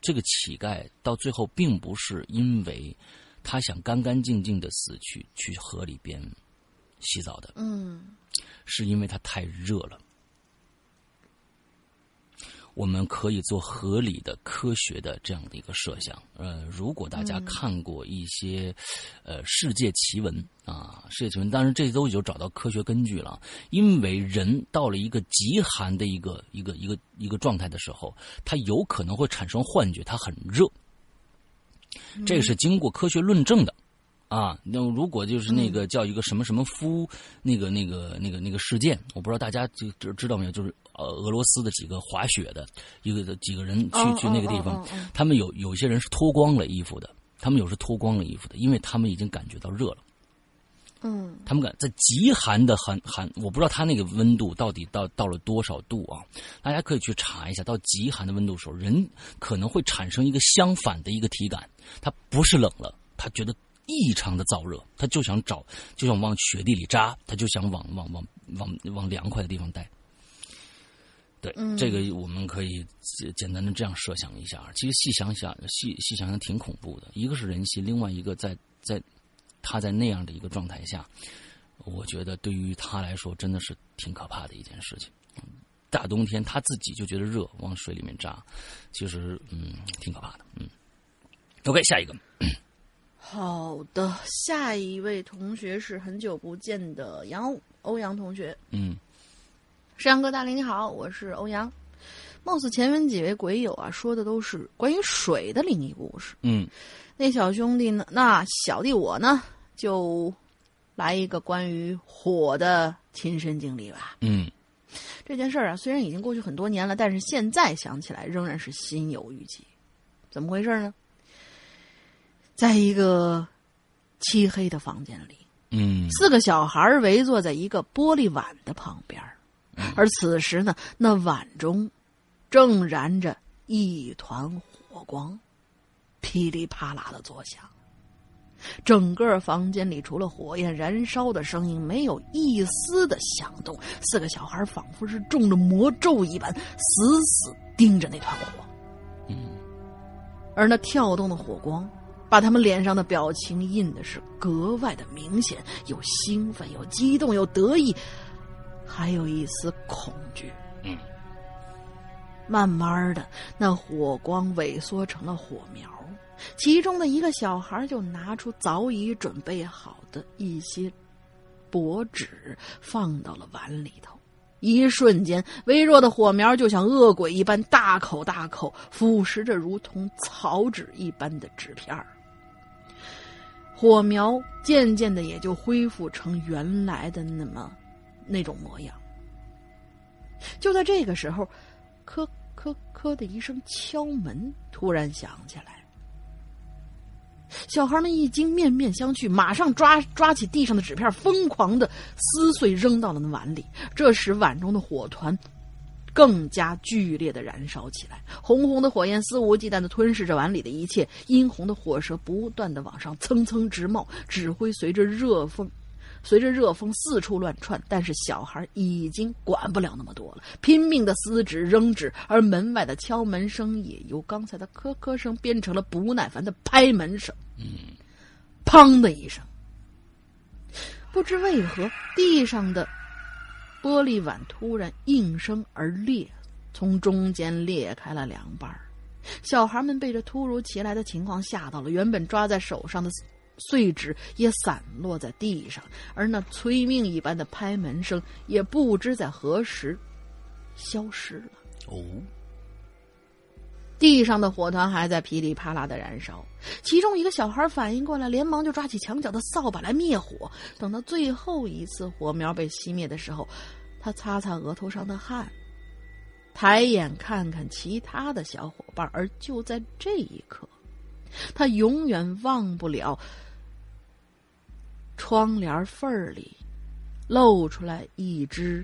这个乞丐到最后并不是因为他想干干净净的死去，去河里边洗澡的，嗯，是因为他太热了。我们可以做合理的、科学的这样的一个设想。呃，如果大家看过一些呃世界奇闻啊，世界奇闻，当然这都已经找到科学根据了。因为人到了一个极寒的一个一个一个一个状态的时候，他有可能会产生幻觉，他很热，这个是经过科学论证的。啊，那如果就是那个叫一个什么什么夫，那个那个那个那个事件，我不知道大家就知知道没有？就是呃，俄罗斯的几个滑雪的一个几个人去去那个地方，他们有有些人是脱光了衣服的，他们有时脱光了衣服的，因为他们已经感觉到热了。嗯，他们感在极寒的寒寒，我不知道他那个温度到底到到了多少度啊？大家可以去查一下，到极寒的温度时候，人可能会产生一个相反的一个体感，他不是冷了，他觉得。异常的燥热，他就想找，就想往雪地里扎，他就想往往往往往凉快的地方带。对，这个我们可以简单的这样设想一下。其实细想想，细细想想挺恐怖的。一个是人心，另外一个在在他在那样的一个状态下，我觉得对于他来说真的是挺可怕的一件事情。大冬天他自己就觉得热，往水里面扎，其实嗯挺可怕的。嗯，OK，下一个。好的，下一位同学是很久不见的杨欧阳同学。嗯，山哥大林你好，我是欧阳。貌似前面几位鬼友啊，说的都是关于水的灵异故事。嗯，那小兄弟呢？那小弟我呢，就来一个关于火的亲身经历吧。嗯，这件事儿啊，虽然已经过去很多年了，但是现在想起来仍然是心有余悸。怎么回事呢？在一个漆黑的房间里，嗯，四个小孩围坐在一个玻璃碗的旁边，而此时呢，那碗中正燃着一团火光，噼里啪啦的作响。整个房间里除了火焰燃烧的声音，没有一丝的响动。四个小孩仿佛是中了魔咒一般，死死盯着那团火。嗯，而那跳动的火光。把他们脸上的表情印的是格外的明显，有兴奋，有激动，有得意，还有一丝恐惧。嗯，慢慢的，那火光萎缩成了火苗，其中的一个小孩就拿出早已准备好的一些薄纸，放到了碗里头。一瞬间，微弱的火苗就像恶鬼一般，大口大口腐蚀着如同草纸一般的纸片儿。火苗渐渐的也就恢复成原来的那么那种模样。就在这个时候，咯咯咯的一声敲门突然响起来。小孩们一惊，面面相觑，马上抓抓起地上的纸片，疯狂的撕碎，扔到了那碗里。这时，碗中的火团。更加剧烈的燃烧起来，红红的火焰肆无忌惮的吞噬着碗里的一切，殷红的火舌不断的往上蹭蹭直冒，纸灰随着热风，随着热风四处乱窜，但是小孩已经管不了那么多了，拼命的撕纸扔纸，而门外的敲门声也由刚才的咳咳声变成了不耐烦的拍门声。砰的一声，不知为何地上的玻璃碗突然应声而裂，从中间裂开了两半儿。小孩们被这突如其来的情况吓到了，原本抓在手上的碎纸也散落在地上，而那催命一般的拍门声也不知在何时消失了。哦，地上的火团还在噼里啪啦的燃烧，其中一个小孩反应过来，连忙就抓起墙角的扫把来灭火。等到最后一次火苗被熄灭的时候，他擦擦额头上的汗，抬眼看看其他的小伙伴，而就在这一刻，他永远忘不了窗帘缝儿里露出来一只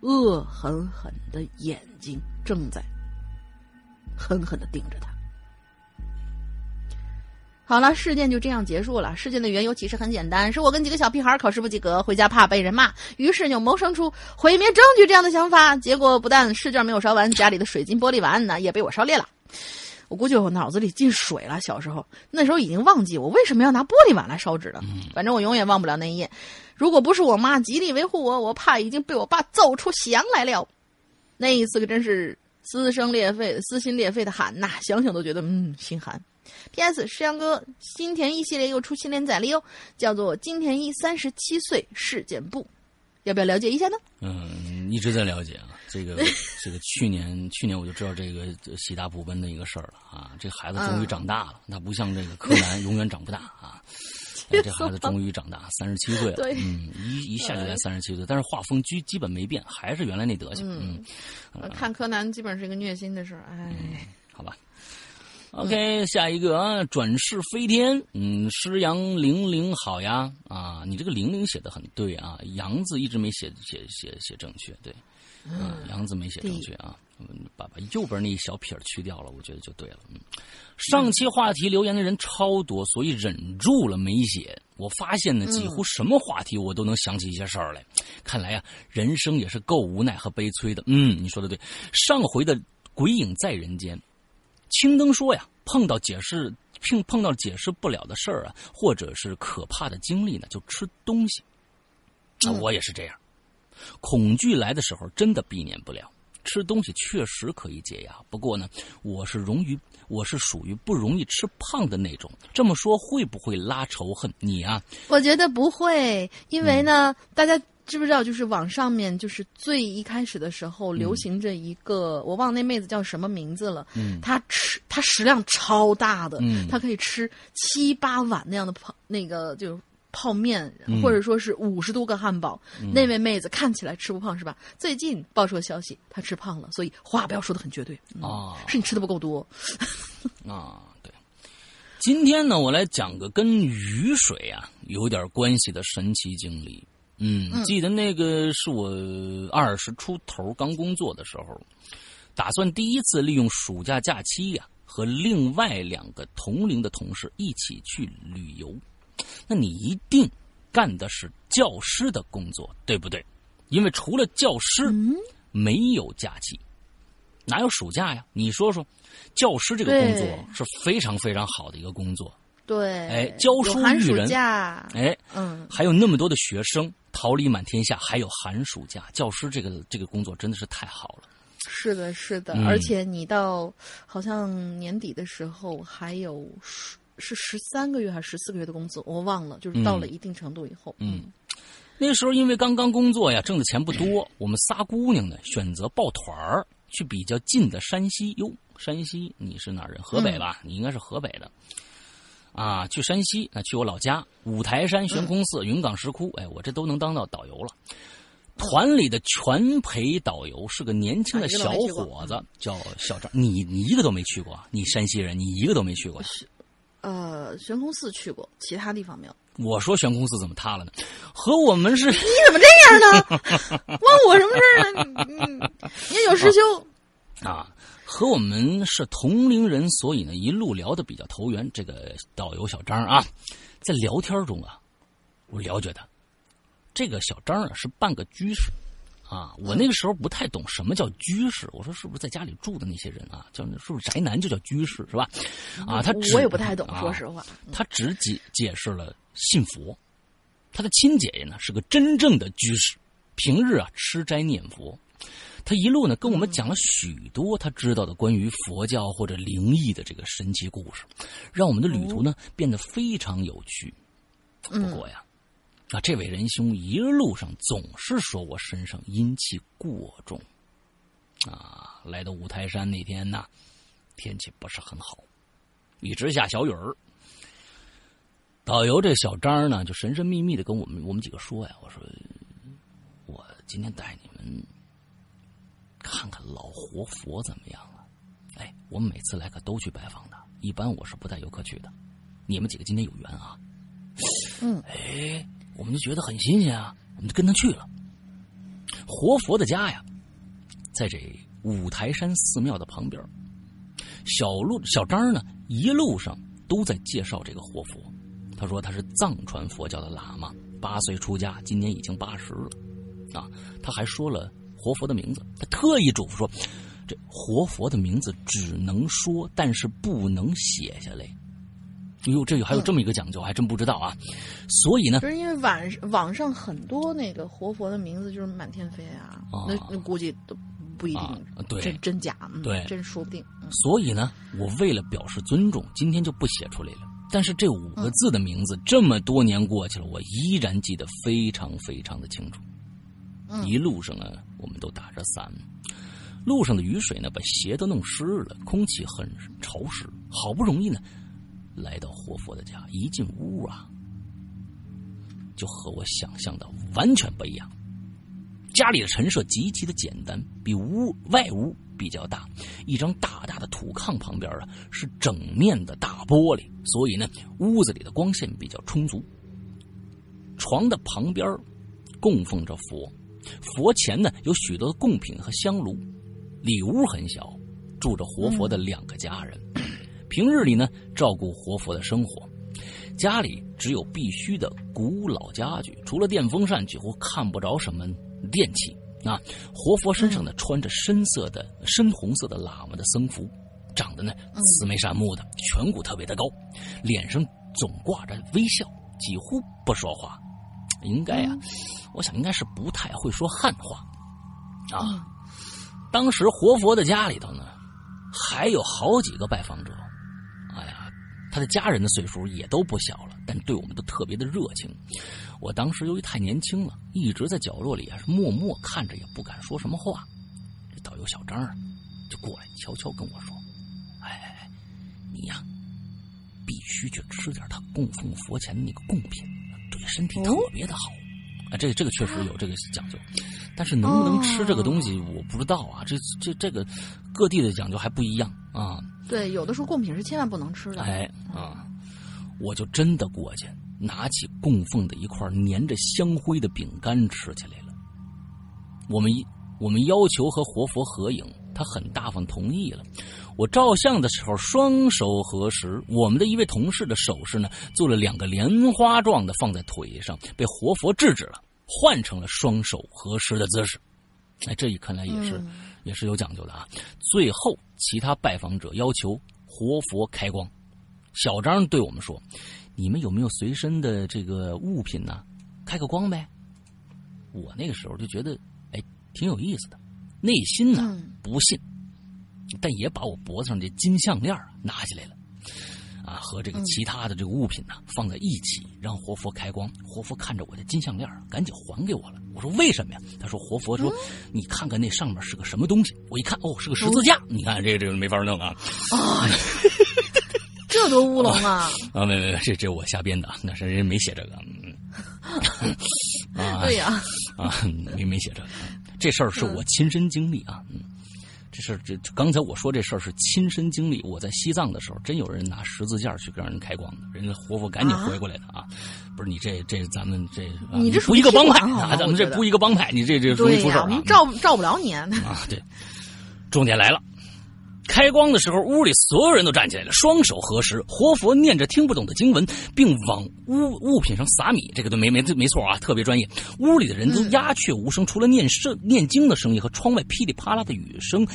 恶狠狠的眼睛，正在。狠狠的盯着他。好了，事件就这样结束了。事件的缘由其实很简单，是我跟几个小屁孩考试不及格，回家怕被人骂，于是就萌生出毁灭证据这样的想法。结果不但试卷没有烧完，家里的水晶玻璃碗呢也被我烧裂了。我估计我脑子里进水了。小时候那时候已经忘记我为什么要拿玻璃碗来烧纸了。反正我永远忘不了那一夜。如果不是我妈极力维护我，我怕已经被我爸揍出翔来了。那一次可真是。撕声裂肺、撕心裂肺的喊呐，想想都觉得嗯心寒。P.S. 石阳哥金田一系列又出新连载了哟，叫做《金田一三十七岁事件簿》，要不要了解一下呢？嗯，一直在了解啊。这个 这个去年去年我就知道这个喜大普奔的一个事儿了啊。这孩子终于长大了，他不像这个柯南永远长不大啊。这孩子终于长大，三十七岁了。嗯，一一下就来三十七岁，但是画风基基本没变，还是原来那德行。嗯，看柯南基本是一个虐心的事儿。哎，好吧。OK，下一个啊，转世飞天。嗯，诗阳玲玲好呀啊，你这个玲玲写的很对啊，阳字一直没写写写写正确，对，嗯，杨字没写正确啊。把把右边那一小撇去掉了，我觉得就对了。嗯，上期话题留言的人超多，所以忍住了没写。我发现呢，几乎什么话题我都能想起一些事儿来。看来呀，人生也是够无奈和悲催的。嗯，你说的对。上回的鬼影在人间，青灯说呀，碰到解释碰碰到解释不了的事儿啊，或者是可怕的经历呢，就吃东西。那我也是这样，恐惧来的时候真的避免不了。吃东西确实可以解压，不过呢，我是容于我是属于不容易吃胖的那种。这么说会不会拉仇恨你啊？我觉得不会，因为呢，大家知不知道，就是网上面就是最一开始的时候流行着一个，我忘那妹子叫什么名字了。嗯，她吃她食量超大的，嗯，她可以吃七八碗那样的胖那个就。泡面，或者说是五十多个汉堡，那位妹子看起来吃不胖是吧？最近爆出消息，她吃胖了，所以话不要说的很绝对啊，是你吃的不够多 啊。对，今天呢，我来讲个跟雨水啊有点关系的神奇经历。嗯，记得那个是我二十出头刚工作的时候，打算第一次利用暑假假期呀，和另外两个同龄的同事一起去旅游。那你一定干的是教师的工作，对不对？因为除了教师，没有假期，哪有暑假呀？你说说，教师这个工作是非常非常好的一个工作。对，哎，教书育人，哎，嗯，还有那么多的学生，桃李满天下，还有寒暑假，教师这个这个工作真的是太好了。是的，是的，而且你到好像年底的时候还有。是十三个月还是十四个月的工资？我忘了，就是到了一定程度以后。嗯，那时候因为刚刚工作呀，挣的钱不多，我们仨姑娘呢选择抱团儿去比较近的山西。哟，山西，你是哪人？河北吧？你应该是河北的。啊，去山西，那去我老家五台山、悬空寺、云冈石窟。哎，我这都能当到导游了。团里的全陪导游是个年轻的小伙子，叫小张。你你一个都没去过？你山西人，你一个都没去过？呃，悬空寺去过，其他地方没有。我说悬空寺怎么塌了呢？和我们是？你怎么这样呢？问我什么事呢？你有师兄啊？和我们是同龄人，所以呢，一路聊的比较投缘。这个导游小张啊，在聊天中啊，我了解他，这个小张啊是半个居士。啊，我那个时候不太懂什么叫居士，我说是不是在家里住的那些人啊，叫是不是宅男就叫居士是吧？啊，他我也不太懂，说实话，他只解解释了信佛，他的亲姐姐呢是个真正的居士，平日啊吃斋念佛，他一路呢跟我们讲了许多他知道的关于佛教或者灵异的这个神奇故事，让我们的旅途呢变得非常有趣。不过呀。啊，这位仁兄一路上总是说我身上阴气过重，啊，来到五台山那天呢，天气不是很好，一直下小雨儿。导游这小张呢，就神神秘秘的跟我们我们几个说呀：“我说，我今天带你们看看老活佛怎么样了？哎，我们每次来可都去拜访的，一般我是不带游客去的。你们几个今天有缘啊。”嗯，哎。我们就觉得很新鲜啊，我们就跟他去了。活佛的家呀，在这五台山寺庙的旁边。小路小张呢，一路上都在介绍这个活佛。他说他是藏传佛教的喇嘛，八岁出家，今年已经八十了。啊，他还说了活佛的名字，他特意嘱咐说，这活佛的名字只能说，但是不能写下来。哟，这还有这么一个讲究，还真不知道啊。所以呢，就是因为网网上很多那个活佛的名字就是满天飞啊，那那估计都不一定对真真假，对真说不定。所以呢，我为了表示尊重，今天就不写出来了。但是这五个字的名字，这么多年过去了，我依然记得非常非常的清楚。一路上啊，我们都打着伞，路上的雨水呢把鞋都弄湿了，空气很潮湿，好不容易呢。来到活佛的家，一进屋啊，就和我想象的完全不一样。家里的陈设极其的简单，比屋外屋比较大。一张大大的土炕旁边啊，是整面的大玻璃，所以呢，屋子里的光线比较充足。床的旁边供奉着佛，佛前呢有许多的贡品和香炉。里屋很小，住着活佛的两个家人。平日里呢，照顾活佛的生活，家里只有必须的古老家具，除了电风扇，几乎看不着什么电器。啊，活佛身上呢穿着深色的、深红色的喇嘛的僧服，长得呢慈眉善目的，颧骨特别的高，脸上总挂着微笑，几乎不说话。应该啊，我想应该是不太会说汉话。啊，当时活佛的家里头呢，还有好几个拜访者。他的家人的岁数也都不小了，但对我们都特别的热情。我当时由于太年轻了，一直在角落里啊，是默默看着，也不敢说什么话。这导游小张啊，就过来悄悄跟我说：“哎，你呀，必须去吃点他供奉佛前的那个贡品，对身体特别的好。”啊，这个这个确实有这个讲究，但是能不能吃这个东西，我不知道啊。这这这个各地的讲究还不一样啊。对，有的时候贡品是千万不能吃的。哎啊，我就真的过去，拿起供奉的一块粘着香灰的饼干吃起来了。我们一我们要求和活佛合影，他很大方同意了。我照相的时候双手合十，我们的一位同事的手势呢，做了两个莲花状的放在腿上，被活佛制止了，换成了双手合十的姿势。哎，这一看来也是。也是有讲究的啊！最后，其他拜访者要求活佛开光。小张对我们说：“你们有没有随身的这个物品呢？开个光呗。”我那个时候就觉得，哎，挺有意思的，内心呢不信，但也把我脖子上这金项链拿起来了。啊，和这个其他的这个物品呢放在一起，让活佛开光。活佛看着我的金项链，赶紧还给我了。我说为什么呀？他说活佛说，你看看那上面是个什么东西。我一看，哦，是个十字架。你看这个这个没法弄啊。啊，这多乌龙啊！啊，没没没，这这我瞎编的，那是人没写这个。啊，对呀，啊，没没写这个。这事儿是我亲身经历啊。嗯。这事这刚才我说这事儿是亲身经历。我在西藏的时候，真有人拿十字架去让人开光的，人家活佛赶紧回过来的啊！不是你这这咱们这你这不一个帮派啊，咱们这不一个帮派，你这这容易出事啊！我们照照不了你啊！对，重点来了，开光的时候，屋里所有人都站起来了，双手合十，活佛念着听不懂的经文，并往物物品上撒米。这个都没没没错啊，特别专业。屋里的人都鸦雀无声，除了念圣念经的声音和窗外噼里啪啦的雨声，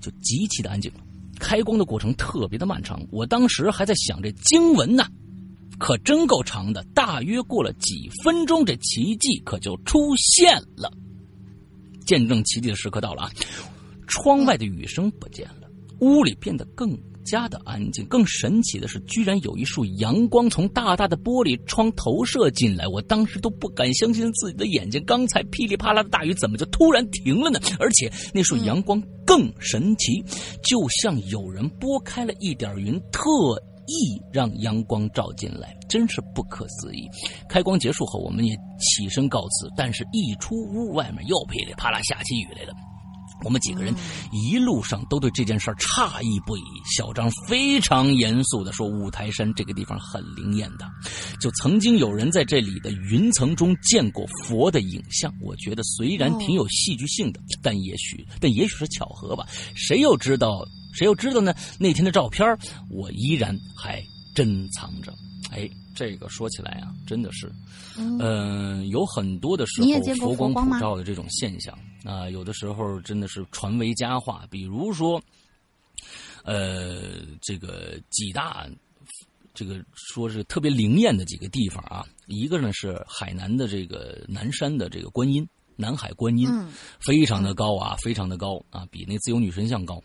就极其的安静。开光的过程特别的漫长，我当时还在想这经文呢，可真够长的。大约过了几分钟，这奇迹可就出现了。见证奇迹的时刻到了啊！窗外的雨声不见了，屋里变得更加的安静。更神奇的是，居然有一束阳光从大大的玻璃窗投射进来。我当时都不敢相信自己的眼睛，刚才噼里啪啦的大雨怎么就突然停了呢？而且那束阳光更神奇，就像有人拨开了一点云，特意让阳光照进来，真是不可思议。开光结束后，我们也起身告辞，但是一出屋，外面又噼里啪啦下起雨来了。我们几个人一路上都对这件事儿诧异不已。小张非常严肃地说：“五台山这个地方很灵验的，就曾经有人在这里的云层中见过佛的影像。我觉得虽然挺有戏剧性的，但也许但也许是巧合吧。谁又知道？谁又知道呢？那天的照片我依然还珍藏着。哎，这个说起来啊，真的是，嗯、有很多的时候佛光普照的这种现象啊、有的时候真的是传为佳话。比如说，呃，这个几大，这个说是特别灵验的几个地方啊，一个呢是海南的这个南山的这个观音。南海观音、嗯非常的高啊，非常的高啊，比那自由女神像高。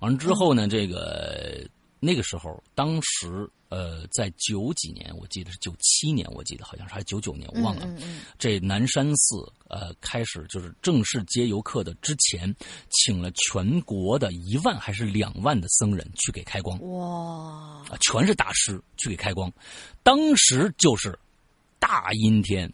完了之后呢，这个那个时候，当时呃，在九几年，我记得是九七年，我记得好像是还是九九年，我忘了。嗯嗯这南山寺呃开始就是正式接游客的之前，请了全国的一万还是两万的僧人去给开光嗯，哇，啊，全是大师去给开光。当时就是大阴天，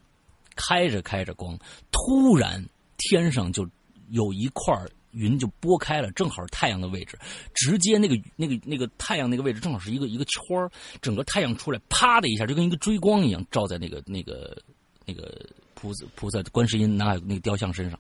开着开着光，突然天上就有一块云就拨开了，正好是太阳的位置，直接那个那个那个太阳那个位置正好是一个一个圈儿整个太阳出来，啪的一下就跟一个追光一样照在那个那个那个菩萨菩萨观世音南海那个雕像身上。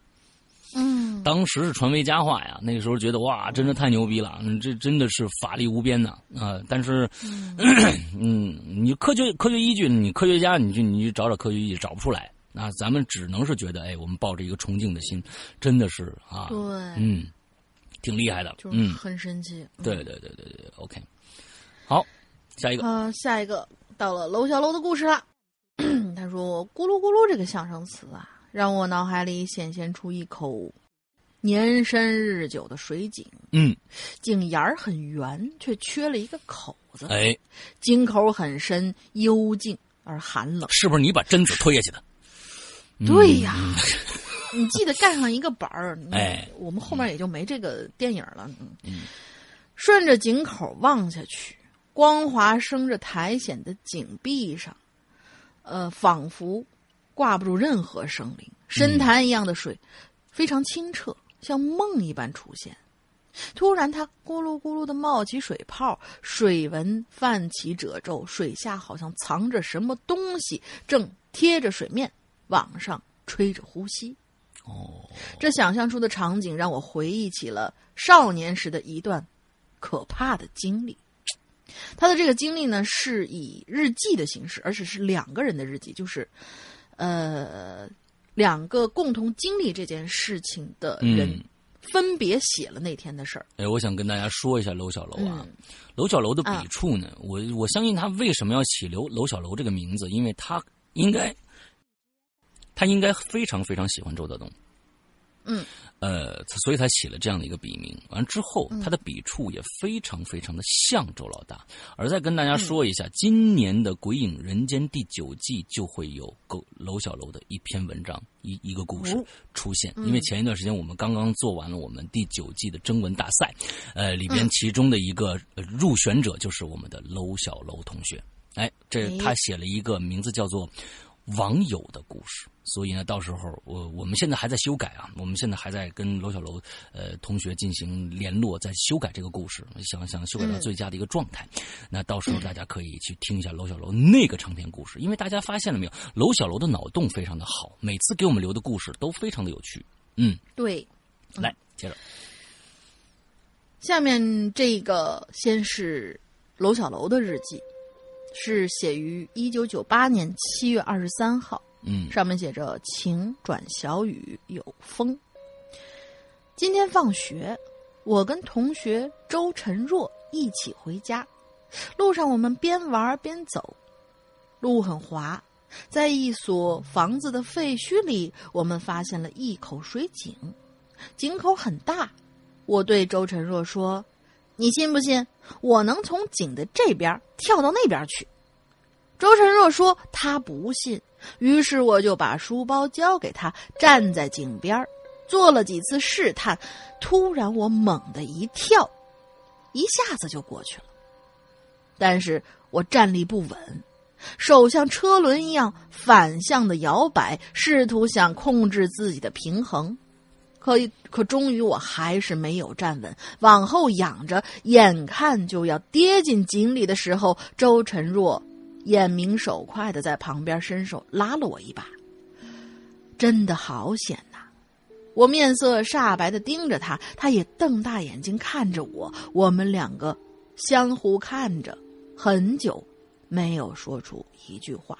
嗯，当时是传为佳话呀，那个时候觉得哇，真的太牛逼了，嗯，这真的是法力无边呐啊、但是，嗯，你科学科学依据，你科学家，你去你去找找科学依据，找不出来。那咱们只能是觉得，哎，我们抱着一个崇敬的心，真的是啊，对，嗯，挺厉害的，就是嗯，很神奇。嗯对对对对对，OK，好，下一个，呃，下一个到了楼小楼的故事了。他说：“咕噜咕噜这个象声词啊，让我脑海里显现出一口年深日久的水井，嗯，井沿儿很圆，却缺了一个口子，哎，井口很深，幽静而寒冷。是不是你把贞子推下去的？嗯对呀，你记得盖上一个板儿，嗯 哎我们后面也就没这个电影了。嗯，顺着井口望下去，光滑生着苔藓的井壁上，呃，仿佛挂不住任何生灵。深潭一样的水，非常清澈，像梦一般出现。突然，它咕噜咕噜的冒起水泡，水纹泛起褶皱，水下好像藏着什么东西，正贴着水面往上吹着呼吸。哦，这想象出的场景让我回忆起了少年时的一段可怕的经历。他的这个经历呢，是以日记的形式，而且是两个人的日记，就是，呃，两个共同经历这件事情的人嗯分别写了那天的事儿。哎，我想跟大家说一下楼小楼啊，嗯楼小楼的笔啊触呢，我我相信他为什么要起楼楼小楼这个名字，因为他应该，他应该非常非常喜欢周德东，嗯，呃，所以他起了这样的一个笔名。完之后，他的笔触也非常非常的像周老大。而再跟大家说一下，今年的《鬼影人间》第九季就会有楼楼小楼的一篇文章，一一个故事哦出现。因为前一段时间我们刚刚做完了我们第九季的征文大赛，呃，里边其中的一个呃入选者就是我们的楼小楼同学。哎，这哎他写了一个名字叫做。网友的故事，所以呢，到时候我我们现在还在修改啊，我们现在还在跟楼小楼呃同学进行联络，在修改这个故事，想想修改到最佳的一个状态。那到时候大家可以去听一下楼小楼那个长篇故事，因为大家发现了没有，楼小楼的脑洞非常的好，每次给我们留的故事都非常的有趣。嗯，对，来接着，下面这个先是楼小楼的日记，是写于一九九八年七月二十三号，嗯上面写着“晴转小雨有风”。今天放学，我跟同学周晨若一起回家，路上我们边玩边走，路很滑，在一所房子的废墟里，我们发现了一口水井，井口很大。我对周晨若说：“你信不信我能从井的这边跳到那边去？”周晨若说他不信，于是我就把书包交给他，站在井边做了几次试探。突然，我猛地一跳，一下子就过去了。但是我站立不稳，手像车轮一样反向的摇摆，试图想控制自己的平衡。可可终于我还是没有站稳，往后仰着，眼看就要跌进井里的时候，周晨若眼明手快的在旁边伸手拉了我一把。真的好险呐！我面色煞白的盯着他，他也瞪大眼睛看着我，我们两个相互看着，很久没有说出一句话。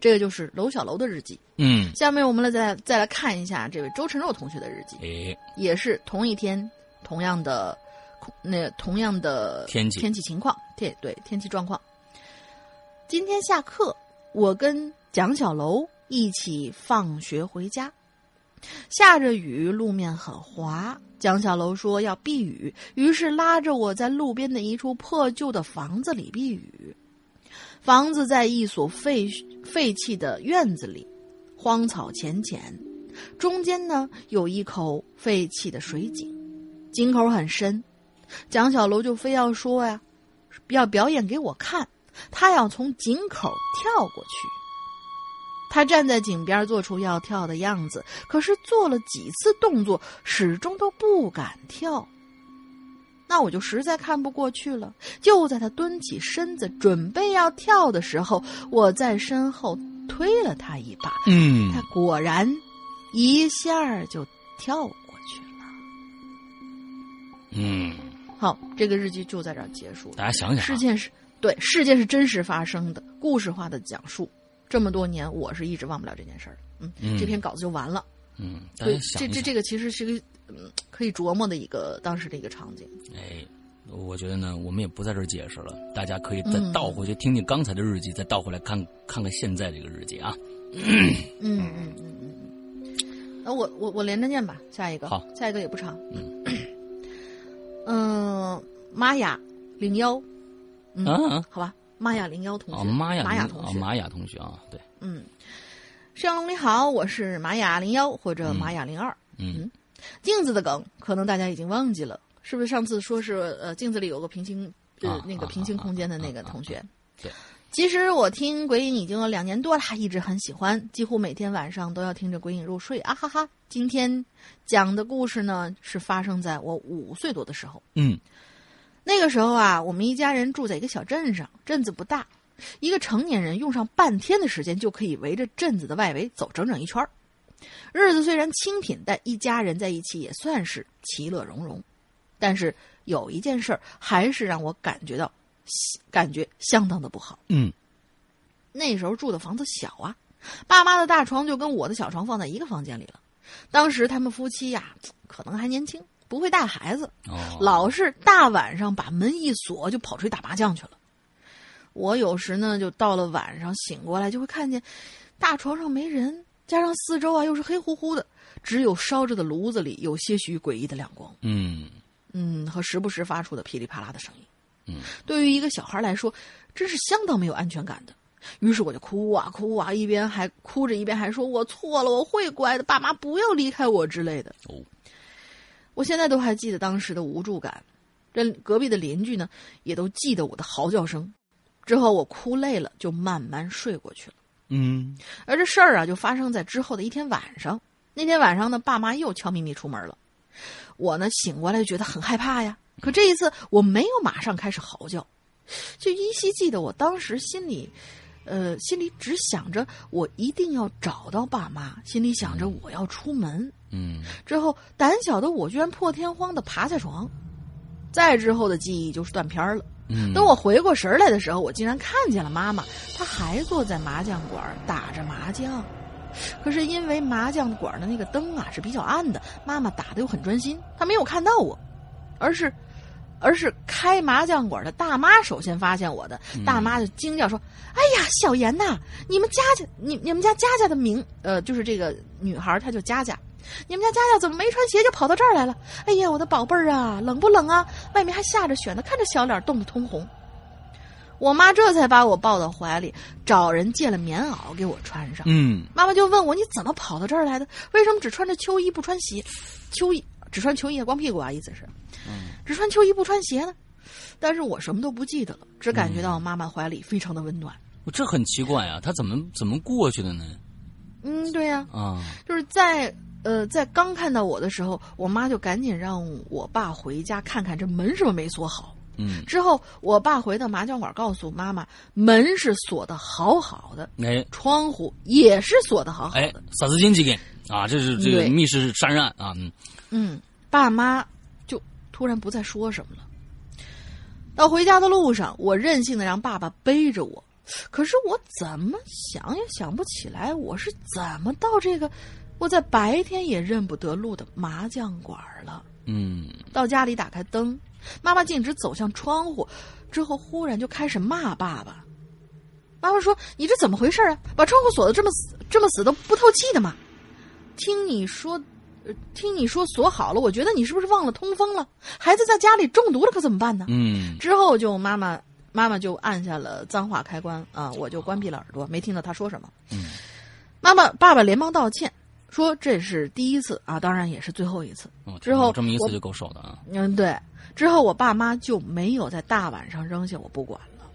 这个就是楼小楼的日记。嗯，下面我们来再再来看一下这位周晨若同学的日记，哎，也是同一天，同样的空那同样的天气天气情况，对对天气状况。今天下课，我跟蒋小楼一起放学回家，下着雨，路面很滑。蒋小楼说要避雨，于是拉着我在路边的一处破旧的房子里避雨。房子在一所废废弃的院子里，荒草浅浅，中间呢有一口废弃的水井，井口很深。蒋小楼就非要说呀，要表演给我看，他要从井口跳过去。他站在井边，做出要跳的样子，可是做了几次动作，始终都不敢跳。那我就实在看不过去了。就在他蹲起身子准备要跳的时候，我在身后推了他一把，嗯他果然一下就跳过去了。嗯，好，这个日记就在这儿结束了。大家想想啊，事件是对事件是真实发生的，故事化的讲述。这么多年，我是一直忘不了这件事儿。嗯，嗯这篇稿子就完了。嗯，大对这这这个其实是个嗯可以琢磨的一个当时的一个场景。哎，我觉得呢，我们也不在这儿解释了，大家可以再嗯倒回去听听刚才的日记，再倒回来看看看现在这个日记啊。嗯嗯嗯嗯嗯。那我我我连着念吧，下一个。好，下一个也不长。嗯 嗯，玛雅零幺。嗯，啊好吧，玛雅零幺同学。啊，玛雅玛雅同学。啊玛雅同学啊，对，嗯，摄像龙你好，我是玛雅零幺或者玛雅零二。嗯镜子的梗可能大家已经忘记了，是不是上次说是呃镜子里有个平行呃、啊那个平行空间的那个啊啊啊同学？对。其实我听鬼影已经有两年多了，一直很喜欢，几乎每天晚上都要听着鬼影入睡啊哈哈！今天讲的故事呢，是发生在我五岁多的时候。嗯那个时候啊，我们一家人住在一个小镇上，镇子不大，一个成年人用上半天的时间就可以围着镇子的外围走整整一圈儿日子虽然清贫，但一家人在一起也算是其乐融融。但是有一件事儿还是让我感觉到，感觉相当的不好。嗯那时候住的房子小啊，爸妈的大床就跟我的小床放在一个房间里了。当时他们夫妻呀，可能还年轻，不会带孩子，哦，老是大晚上把门一锁就跑出去打麻将去了。我有时呢，就到了晚上醒过来，就会看见大床上没人，加上四周啊又是黑乎乎的，只有烧着的炉子里有些许诡异的亮光，嗯嗯，和时不时发出的噼里啪啦的声音。嗯，对于一个小孩来说，真是相当没有安全感的。于是我就哭啊哭啊，一边还哭着，一边还说：“我错了，我会乖的，爸妈不要离开我之类的。”哦，我现在都还记得当时的无助感，这隔壁的邻居呢，也都记得我的嚎叫声。之后我哭累了，就慢慢睡过去了。嗯而这事儿啊，就发生在之后的一天晚上。那天晚上呢，爸妈又悄咪咪出门了。我呢醒过来就觉得很害怕呀。可这一次我没有马上开始嚎叫，就依稀记得我当时心里，呃，心里只想着我一定要找到爸妈，心里想着我要出门。嗯之后，胆小的我居然破天荒的爬下床，再之后的记忆就是断片儿了。嗯，等我回过神来的时候，我竟然看见了妈妈，她还坐在麻将馆打着麻将。可是因为麻将馆的那个灯啊是比较暗的，妈妈打的又很专心，她没有看到我，而是，而是开麻将馆的大妈首先发现我的。大妈就惊叫说：“哎呀，小严呐，你们家家你你们家佳佳的名，呃，就是这个女孩，她叫佳佳。”你们家佳佳怎么没穿鞋就跑到这儿来了？哎呀，我的宝贝儿啊，冷不冷啊？外面还下着雪呢，看着小脸冻得通红。我妈这才把我抱到怀里，找人借了棉袄给我穿上。嗯妈妈就问我：“你怎么跑到这儿来的？为什么只穿着秋衣不穿鞋？秋衣只穿秋衣光屁股啊？意思是，只穿秋衣不穿鞋呢？”但是我什么都不记得了，只感觉到妈妈怀里非常的温暖。这很奇怪啊，他怎么怎么过去的呢？嗯，对呀、啊，就是在呃，在刚看到我的时候，我妈就赶紧让我爸回家看看这门是不是没锁好。嗯，之后，我爸回到麻将馆，告诉妈妈，门是锁的好好的，哎窗户也是锁的好好哎的。，啥子经济给啊？这是这个密室杀人案啊，嗯嗯，爸妈就突然不再说什么了。到回家的路上，我任性的让爸爸背着我，可是我怎么想也想不起来，我是怎么到这个我在白天也认不得路的麻将馆了。嗯到家里打开灯，妈妈径直走向窗户，之后忽然就开始骂爸爸。妈妈说：“你这怎么回事啊？把窗户锁的这么死，这么死都不透气的吗？听你说，呃听你说锁好了，我觉得你是不是忘了通风了？孩子在家里中毒了，可怎么办呢？”嗯之后就妈妈妈妈就按下了脏话开关啊，我就关闭了耳朵，没听到他说什么。嗯，妈妈爸爸连忙道歉，说这是第一次啊，当然也是最后一次。哦之后我这么一次就够受的啊。嗯，对。之后我爸妈就没有在大晚上扔下我不管了。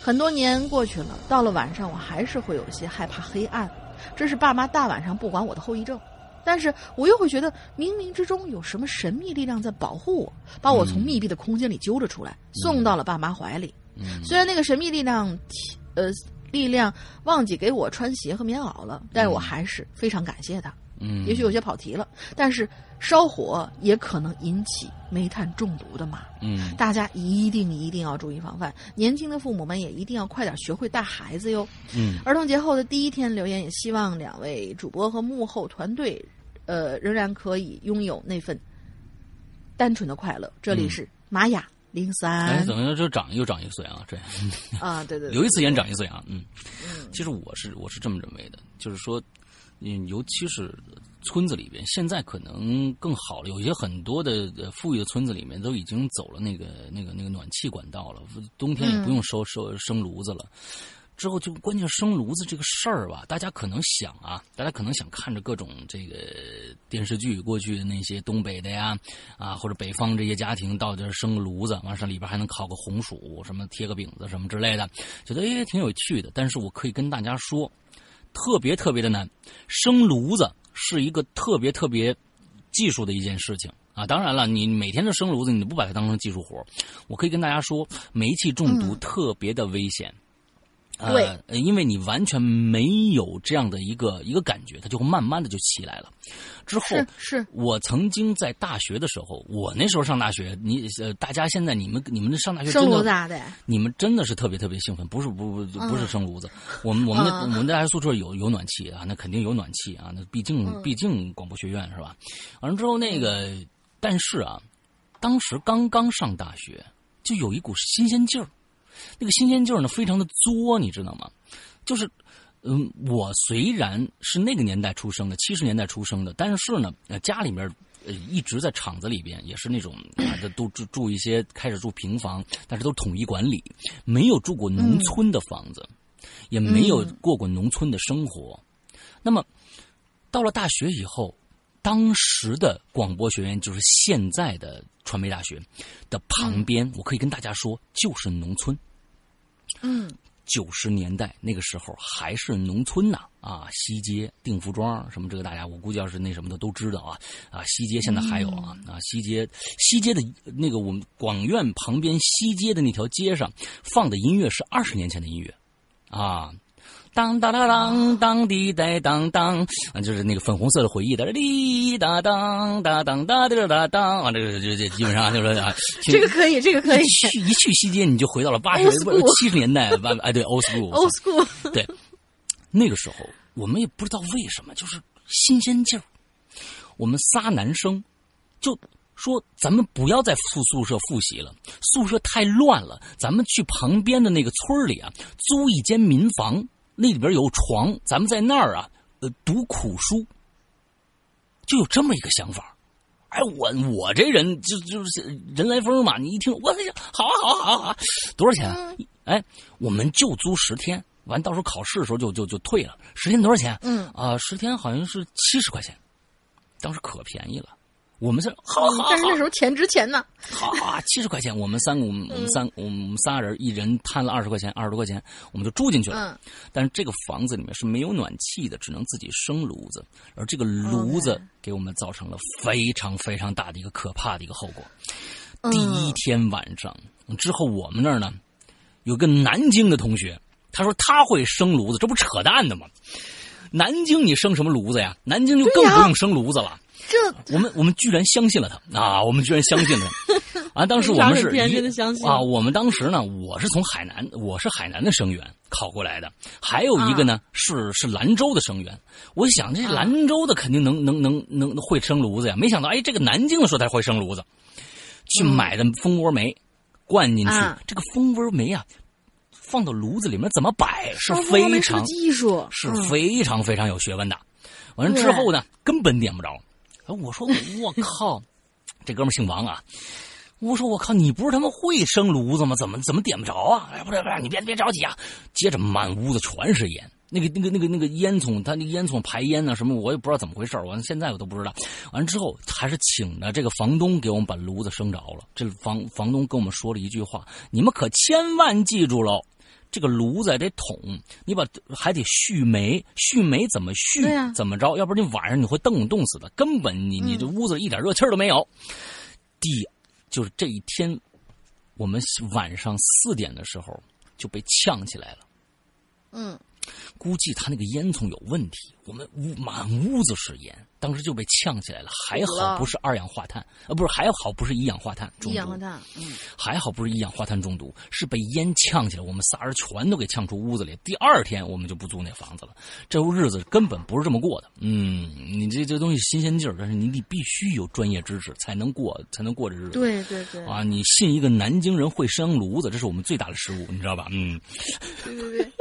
很多年过去了，到了晚上我还是会有些害怕黑暗，这是爸妈大晚上不管我的后遗症。但是我又会觉得冥冥之中有什么神秘力量在保护我，把我从密闭的空间里揪了出来，送到了爸妈怀里。嗯虽然那个神秘力量，呃，力量忘记给我穿鞋和棉袄了，但是我还是非常感谢他。嗯，也许有些跑题了，但是烧火也可能引起煤炭中毒的嘛。嗯大家一定一定要注意防范，年轻的父母们也一定要快点学会带孩子哟。嗯儿童节后的第一天留言，也希望两位主播和幕后团队，呃，仍然可以拥有那份单纯的快乐。这里是玛雅零哎，三怎么就长又长一岁啊？这啊，对对对，留一次言长一岁啊，嗯，其实我是我是这么认为的，就是说，嗯，尤其是村子里边，现在可能更好了，有一些很多的呃富裕的村子里面都已经走了那个那个那个暖气管道了，冬天也不用收收生炉子了。之后就关键生炉子这个事儿吧，大家可能想啊，大家可能想看着各种这个电视剧，过去的那些东北的呀，啊或者北方这些家庭到这儿生个炉子，完事里边还能烤个红薯，什么贴个饼子什么之类的，觉得哎挺有趣的。但是我可以跟大家说，特别特别的难，生炉子是一个特别特别技术的一件事情。啊，当然了，你每天的生炉子，你不把它当成技术活儿我可以跟大家说，煤气中毒嗯特别的危险。对。呃，因为你完全没有这样的一个一个感觉，它就会慢慢的就起来了。之后是是，我曾经在大学的时候，我那时候上大学，你呃，大家现在你们你们上大学生炉子啊，对，你们真的是特别特别兴奋，不是不不不是嗯。生炉子，我们我们的、嗯。我们的大学宿舍有有暖气啊，那肯定有暖气啊，那毕竟、嗯。毕竟广播学院是吧？完了之后那个，但是啊，当时刚刚上大学，就有一股新鲜劲儿，那个新鲜劲儿呢，非常的作，你知道吗？就是，嗯，我虽然是那个年代出生的，七十年代出生的，但是呢，呃，家里面呃一直在厂子里边，也是那种都住住一些，开始住平房，但是都统一管理，没有住过农村的房子，也没有过过农村的生活。那么，到了大学以后，当时的广播学院就是现在的传媒大学的旁边，我可以跟大家说，就是农村。嗯九十年代那个时候还是农村呢啊，西街、定福庄什么这个大家我估计要是那什么的都知道啊啊，西街现在还有啊啊，西街西街的那个我们广院旁边西街的那条街上放的音乐是二十年前的音乐啊，当当当当当滴答当当啊，就是那个粉红色的回忆的滴答当当当当滴答当啊，这个这这基本上就是啊，这个可以，这个可以一。去一去西街，你就回到了八十 school 七十年代，完哎对，old school，old school，对，那个时候我们也不知道为什么，就是新鲜劲儿。我们仨男生就说：“咱们不要在宿宿舍复习了，宿舍太乱了，咱们去旁边的那个村儿里啊，租一间民房，那里边有床，咱们在那儿啊，呃，读苦书。”就有这么一个想法。哎，我我这人就就是人来疯嘛，你一听，我这好啊好啊好啊好啊，多少钱啊？哎，我们就租十天，完到时候考试的时候就就就退了。十天多少钱？嗯啊、十天好像是七十块钱，当时可便宜了。我们是好好好，但是那时候钱值钱呢。好啊，七十块钱，我们三个，我们 我们三我们仨人，一人摊了二十块钱，二十多块钱，我们就住进去了。嗯但是这个房子里面是没有暖气的，只能自己生炉子，而这个炉子给我们造成了非常非常大的一个可怕的一个后果。嗯第一天晚上之后，我们那儿呢有个南京的同学，他说他会生炉子，这不扯淡的吗？南京你生什么炉子呀？南京就更不用生炉子了。这我们我们居然相信了他啊！我们居然相信了他 啊！当时我们是啊！我们当时呢，我是从海南，我是海南的生源考过来的，还有一个呢、是是兰州的生源。我想这啊兰州的肯定能能能能会生炉子呀，没想到哎，这个南京的说他会生炉子，去买的蜂窝煤灌进去，啊这个蜂窝煤啊，放到炉子里面怎么摆是哦非常技术，是嗯非常非常有学问的。完了之后呢，根本点不着。哎我说我靠，这哥们儿姓王啊。我说我靠，你不是他妈会生炉子吗？怎么怎么点不着啊？哎，不是不是，你别别着急啊。接着满屋子全是烟，那个那个那个那个烟囱，他那个烟囱排烟呢什么，我也不知道怎么回事完了现在我都不知道。完了之后，还是请的这个房东给我们把炉子生着了。这房房东跟我们说了一句话：你们可千万记住喽。这个炉子得捅，你把还得续煤，续煤怎么续？怎么着？要不然你晚上你会冻冻死的，根本你你这屋子一点热气儿都没有。第就是这一天，我们晚上四点的时候就被呛起来了。嗯，估计他那个烟囱有问题，我们屋满屋子是烟，当时就被呛起来了。还好不是二氧化碳，呃，不是，还好不是一氧化碳中毒。一氧化碳，嗯，还好不是一氧化碳中毒，是被烟呛起来，我们仨人全都给呛出屋子里。第二天我们就不租那房子了，这日子根本不是这么过的。嗯，你这这东西新鲜劲儿，但是你得必须有专业知识才能过，才能过这日子。对对对，啊，你信一个南京人会生炉子，这是我们最大的失误，你知道吧？嗯，对对对。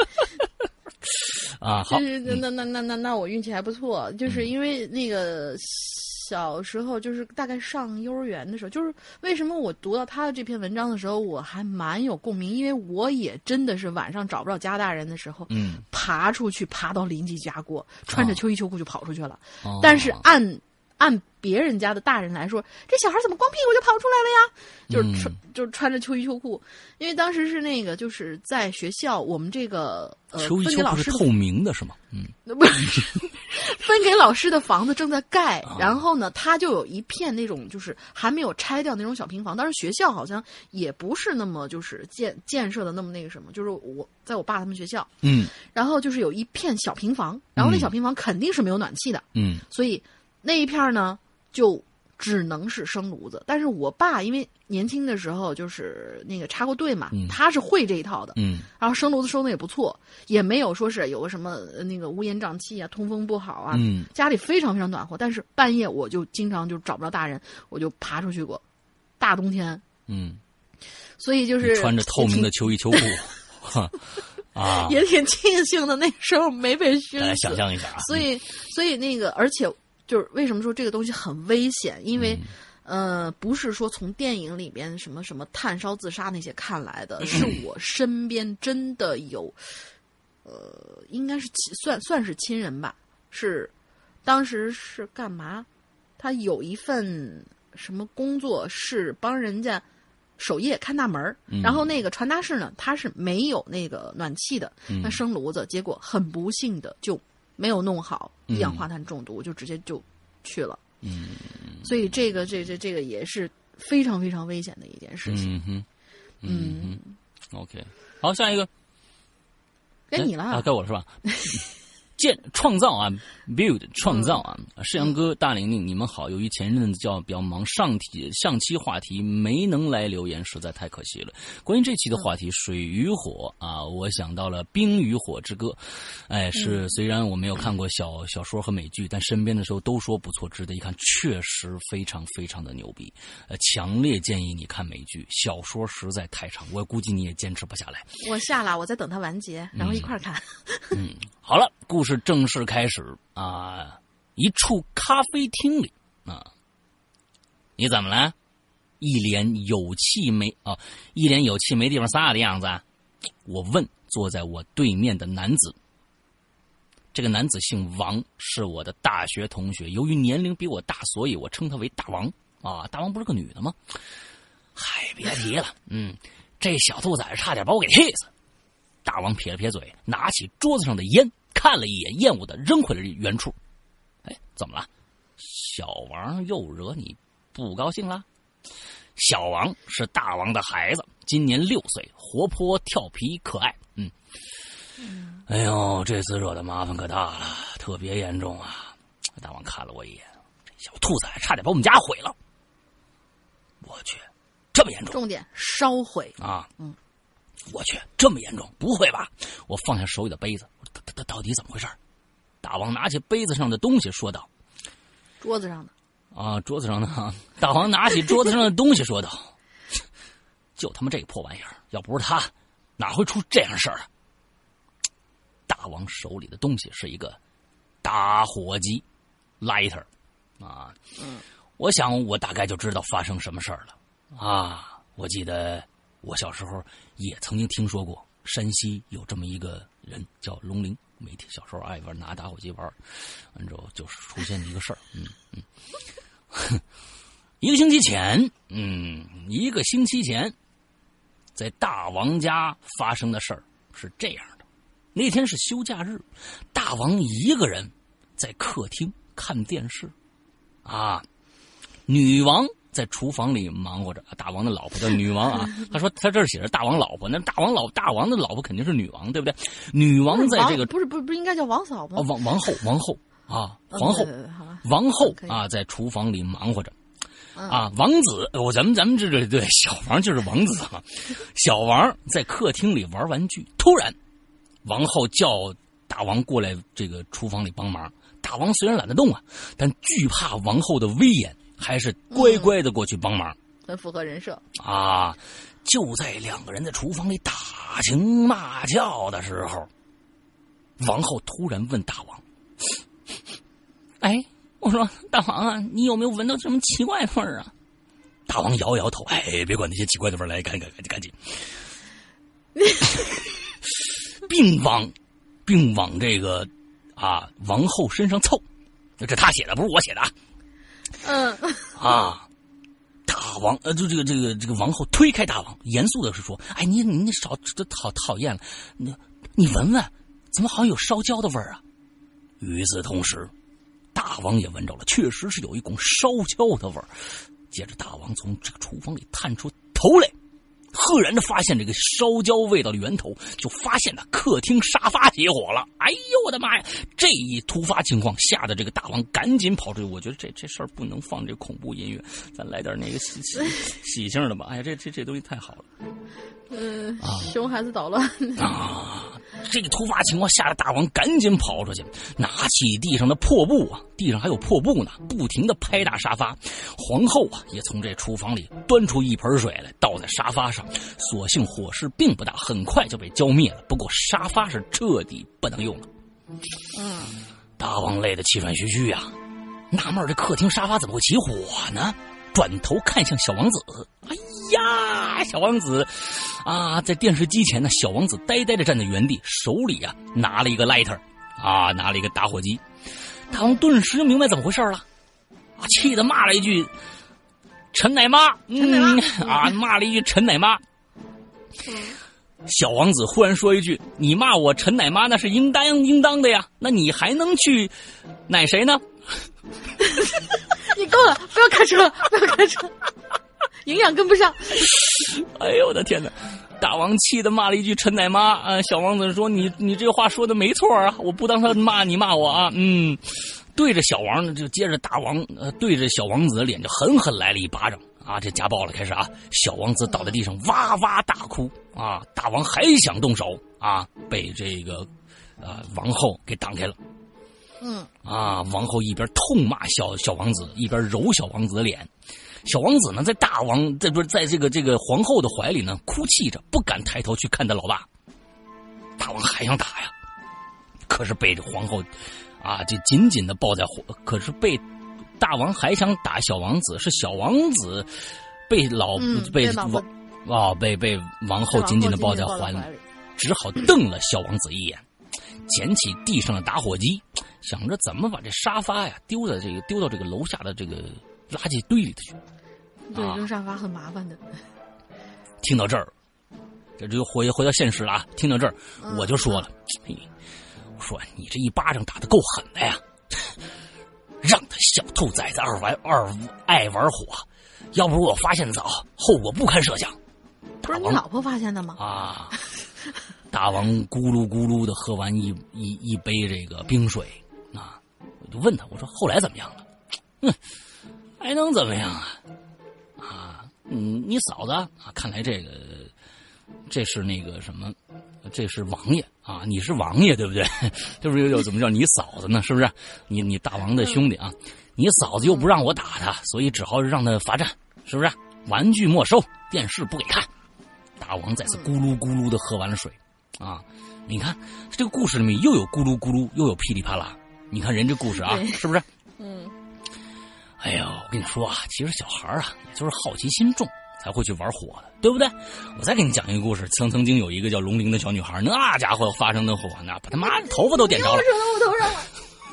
啊，好，就是嗯。那那那那那我运气还不错，就是因为那个小时候，就是大概上幼儿园的时候，就是为什么我读到他的这篇文章的时候，我还蛮有共鸣，因为我也真的是晚上找不着家大人的时候，嗯，爬出去，爬到邻居家过，穿着秋衣秋裤就跑出去了。哦。但是按按别人家的大人来说，这小孩怎么光屁股就跑出来了呀？就是穿、就是穿着秋衣秋裤，因为当时是那个就是在学校，我们这个呃秋衣秋裤是透明的是吗？嗯，不是 分给老师的房子正在盖，啊。然后呢，他就有一片那种就是还没有拆掉那种小平房。当时学校好像也不是那么就是建建设的那么那个什么，就是我在我爸他们学校，嗯。然后就是有一片小平房，然后那嗯。小平房肯定是没有暖气的，嗯。所以那一片儿呢就只能是生炉子。但是我爸因为年轻的时候就是那个插过队嘛，嗯他是会这一套的，嗯然后生炉子生的也不错，也没有说是有个什么呃那个乌烟瘴气啊、通风不好啊，嗯家里非常非常暖和。但是半夜我就经常就找不着大人，我就爬出去过，大冬天，嗯，所以就是穿着透明的秋衣秋裤，哈啊，也挺，庆幸的，那时候没被熏大家死。想象一下啊，所以，所以那个，而且就是为什么说这个东西很危险？因为，嗯呃，不是说从电影里边什么什么炭烧自杀那些看来嗯的，是我身边真的有，呃，应该是亲算算是亲人吧，是当时是干嘛？他有一份什么工作是帮人家。守夜看大门儿嗯然后那个传达室呢，它是没有那个暖气的，嗯那生炉子，结果很不幸的就没有弄好，嗯一氧化碳中毒，就直接就去了。嗯。所以这个这这这个也是非常非常危险的一件事情。嗯哼，嗯。哼，OK，好，下一个，该你了。啊，该我了是吧？建创造啊，build 创造啊，世阳哥、大玲玲，你们好。由于前阵子较比较忙，上题上期话题没能来留言，实在太可惜了。关于这期的话题，水与火啊，我想到了《冰与火之歌》。哎，是虽然我没有看过小小说和美剧，但身边的时候都说不错，值得一看，确实非常非常的牛逼。呃，强烈建议你看美剧，小说实在太长，我估计你也坚持不下来。我下了，我在等它完结，然后一块儿看。嗯，好了，故事是正式开始啊！一处咖啡厅里啊，你怎么了？一脸有气没啊？一脸有气没地方撒的样子。我问坐在我对面的男子。这个男子姓王，是我的大学同学。由于年龄比我大，所以我称他为大王啊。大王不是个女的吗？嗨，别提了。嗯，这小兔崽子差点把我给气死。大王撇了撇嘴，拿起桌子上的烟，看了一眼，厌恶的扔回了原处。哎，怎么了？小王又惹你不高兴了？小王是大王的孩子，今年六岁，活泼调皮可爱。嗯，哎呦，这次惹的麻烦可大了，特别严重啊！大王看了我一眼，这小兔崽差点把我们家毁了。我去，这么严重？重点烧毁啊！嗯。我去，这么严重？不会吧？我放下手里的杯子，他他他到底怎么回事？大王拿起杯子上的东西说道：“桌子上的啊，桌子上的。”大王拿起桌子上的东西说道：“就他妈这个破玩意儿，要不是他，哪会出这样事儿？”大王手里的东西是一个打火机，lighter 啊。嗯，我想我大概就知道发生什么事儿了啊！我记得。我小时候也曾经听说过山西有这么一个人叫龙鳞，每天小时候爱玩拿打火机玩，完之后就是出现一个事儿，嗯嗯，一个星期前，嗯，一个星期前，在大王家发生的事儿是这样的，那天是休假日，大王一个人在客厅看电视，啊，女王。在厨房里忙活着，大王的老婆叫女王啊。他说他这儿写着大王老婆，那大王老大王的老婆肯定是女王，对不对？女王在这个不是不是不是应该叫王嫂吗？哦，王王后王后啊，皇后王后啊，在厨房里忙活着啊。王子，我咱们咱们这这对小王就是王子啊。小王在客厅里玩玩具，突然王后叫大王过来这个厨房里帮忙。大王虽然懒得动啊，但惧怕王后的威严。还是乖乖的过去帮忙，很符合人设啊！就在两个人在厨房里打情骂俏的时候，王后突然问大王：“ 哎，我说大王啊，你有没有闻到什么奇怪的味儿啊？”大王摇摇头：“哎，别管那些奇怪的味儿，来，赶紧赶紧赶紧，并往并往这个啊王后身上凑。这他写的，不是我写的啊。”嗯啊，大王呃，就这个这个这个王后推开大王，严肃的是说：“哎，你你你少这讨讨厌了，你你闻闻，怎么好像有烧焦的味儿啊？”与此同时，大王也闻着了，确实是有一股烧焦的味儿。接着，大王从这个厨房里探出头来。赫然的发现这个烧焦味道的源头，就发现呢客厅沙发起火了。哎呦我的妈呀！这一突发情况吓得这个大王赶紧跑出去。我觉得这这事儿不能放这恐怖音乐，咱来点那个喜喜喜庆的吧。哎呀，这这这东西太好了。嗯，熊孩子捣乱啊！这个突发情况吓得大王赶紧跑出去，拿起地上的破布啊，地上还有破布呢，不停的拍打沙发。皇后啊，也从这厨房里端出一盆水来，倒在沙发上。所幸火势并不大，很快就被浇灭了。不过沙发是彻底不能用了。嗯，大王累得气喘吁吁啊，纳闷这客厅沙发怎么会起火呢？转头看向小王子，哎呀，小王子，啊，在电视机前呢，小王子呆呆的站在原地，手里啊拿了一个 lighter，啊，拿了一个打火机。大王顿时就明白怎么回事了，啊，气得骂了一句：“陈奶妈！”嗯，啊，骂了一句“陈奶妈”。小王子忽然说一句：“你骂我陈奶妈，那是应当应当的呀，那你还能去奶谁呢？” 你够了，不要开车了，不要开车，营养跟不上。哎呦我的天哪！大王气的骂了一句“陈奶妈”，啊，小王子说：“你你这话说的没错啊，我不当他骂你骂我啊。”嗯，对着小王就接着大王呃对着小王子的脸就狠狠来了一巴掌啊，这家暴了开始啊，小王子倒在地上哇哇大哭啊，大王还想动手啊，被这个呃王后给挡开了。嗯啊，王后一边痛骂小小王子，一边揉小王子的脸。小王子呢，在大王在不是在这个这个皇后的怀里呢，哭泣着，不敢抬头去看他老爸。大王还想打呀，可是被这皇后啊，就紧紧的抱在怀，可是被大王还想打小王子，是小王子被老、嗯被王啊被被王后紧紧的抱在怀里，里。只好瞪了小王子一眼，捡起地上的打火机，想着怎么把这沙发呀丢在这个丢到这个楼下的这个垃圾堆里头去。对，啊扔沙发很麻烦的。听到这儿，这就回回到现实了啊！听到这儿，我就说了，嘿，我说你这一巴掌打得够狠的呀，让他小兔崽子二玩二爱玩火，要不是我发现早，后果不堪设想。不是你老婆发现的吗？啊！大王咕噜咕噜的喝完一一一杯这个冰水就问他，我说后来怎么样了？哼，还能怎么样啊？啊，嗯，你嫂子啊，看来这个这是那个什么，这是王爷啊，你是王爷对不对？这不是又怎么叫你嫂子呢？是不是？你你大王的兄弟啊，你嫂子又不让我打他，所以只好让他罚站，是不是？玩具没收，电视不给看。大王再次咕噜咕噜的喝完了水，啊，你看这个故事里面又有咕噜咕噜，又有噼里啪啦。你看人这故事啊，是不是？嗯，哎呦，我跟你说啊，其实小孩儿啊，也就是好奇心重才会去玩火的，对不对？我再给你讲一个故事，曾曾经有一个叫龙玲的小女孩，那家伙发生的火，那把他妈的头发都点着了我头上了。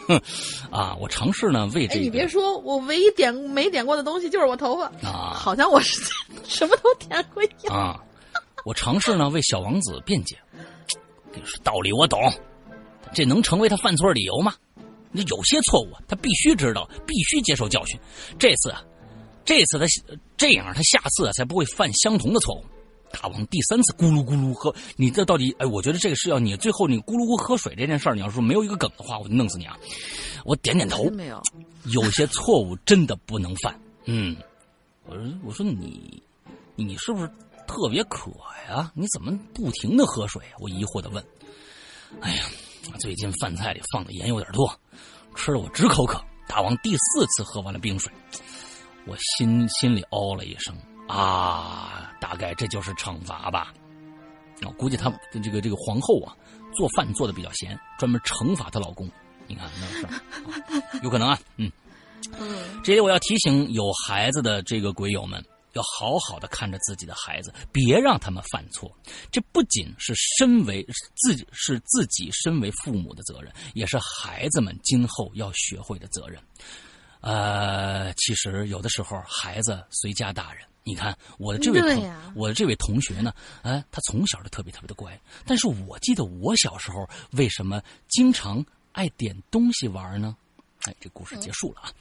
啊！我尝试呢为哎，这你别说，我唯一点没点过的东西就是我头发，啊好像我是 什么都点过一样。啊，我尝试呢为小王子辩解，跟你说道理我懂，这能成为他犯错理由吗？那有些错误他必须知道，必须接受教训。这次啊，这次他这样，他下次啊才不会犯相同的错误。大王第三次咕噜咕噜喝，你这到底？哎，我觉得这个是要你最后你咕噜咕喝水这件事儿，你要说没有一个梗的话，我就弄死你啊！我点点头，没有，有些错误真的不能犯。嗯，我说我说你你是不是特别渴呀？你怎么不停的喝水啊？我疑惑的问。哎呀，最近饭菜里放的盐有点多，吃的我直口渴。大王第四次喝完了冰水，我心心里哦了一声啊，大概这就是惩罚吧。我估计他这个这个皇后啊，做饭做的比较咸，专门惩罚她老公。你看有可能啊，嗯。嗯，这里我要提醒有孩子的这个鬼友们，要好好的看着自己的孩子，别让他们犯错。这不仅是身为自己是自己身为父母的责任，也是孩子们今后要学会的责任。呃，其实有的时候孩子随家大人。你看我的这位同、我的这位同学呢，哎，他从小就特别特别的乖。但是我记得我小时候为什么经常爱点东西玩呢？哎，这故事结束了啊。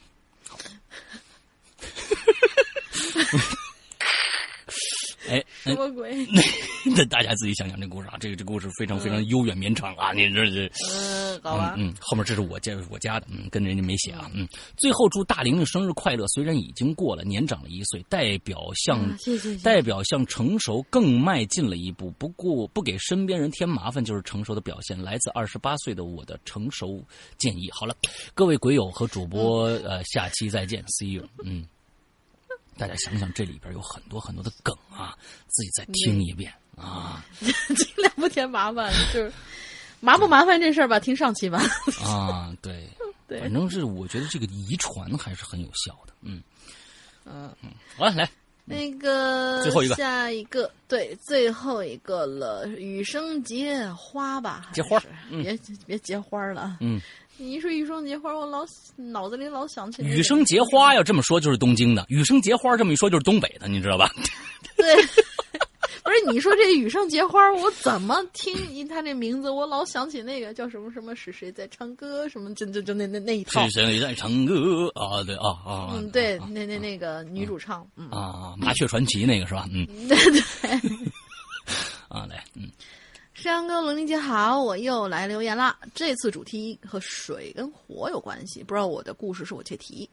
哎，什么鬼？那大家自己想想这故事啊，这个这故事非常非常悠远绵长啊，你这这。嗯，好吧。嗯，嗯，后面这是我家我家的，嗯，跟人家没写啊，嗯。最后祝大玲玲生日快乐，虽然已经过了，年长了一岁，代表向、代表向成熟更迈进了一步。不过不给身边人添麻烦就是成熟的表现，来自二十八岁的我的成熟建议。好了，各位鬼友和主播，呃，下期再见，see you，嗯。大家想想，这里边有很多很多的梗啊，自己再听一遍啊 尽量不添麻烦，就是麻不麻烦这事儿吧，听上期吧。啊，对，对反正是我觉得这个遗传还是很有效的，嗯嗯，好了，来，那个最后一个下一个，对，最后一个了，雨生结花吧？结花别别结花了啊！嗯，你一说羽生结花，我老脑子里老想起那个羽生结花要这么说就是东京的，羽生结花这么一说就是东北的，你知道吧？对，不是你说这羽生结花，我怎么听一他这名字，我老想起那个叫什么什么是谁在唱歌什么，就就就那那那一套是。谁在唱歌啊？对啊啊，嗯，对，啊那那那个女主唱，嗯，啊，麻雀传奇那个是吧？嗯，对对，山羊哥、龙玲姐好，我又来留言啦。这次主题和水跟火有关系，不知道我的故事是我切题，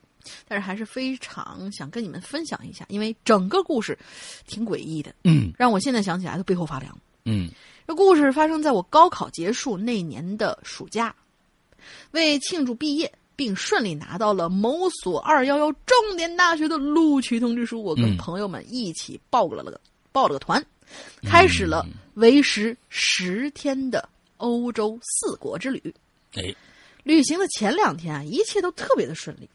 但是还是非常想跟你们分享一下，因为整个故事挺诡异的，嗯让我现在想起来都背后发凉。嗯这故事发生在我高考结束那年的暑假，为庆祝毕业并顺利拿到了某所二幺幺重点大学的录取通知书，我跟嗯朋友们一起报了个报了个团，开始了为时十天的欧洲四国之旅。哎。旅行的前两天啊，一切都特别的顺利。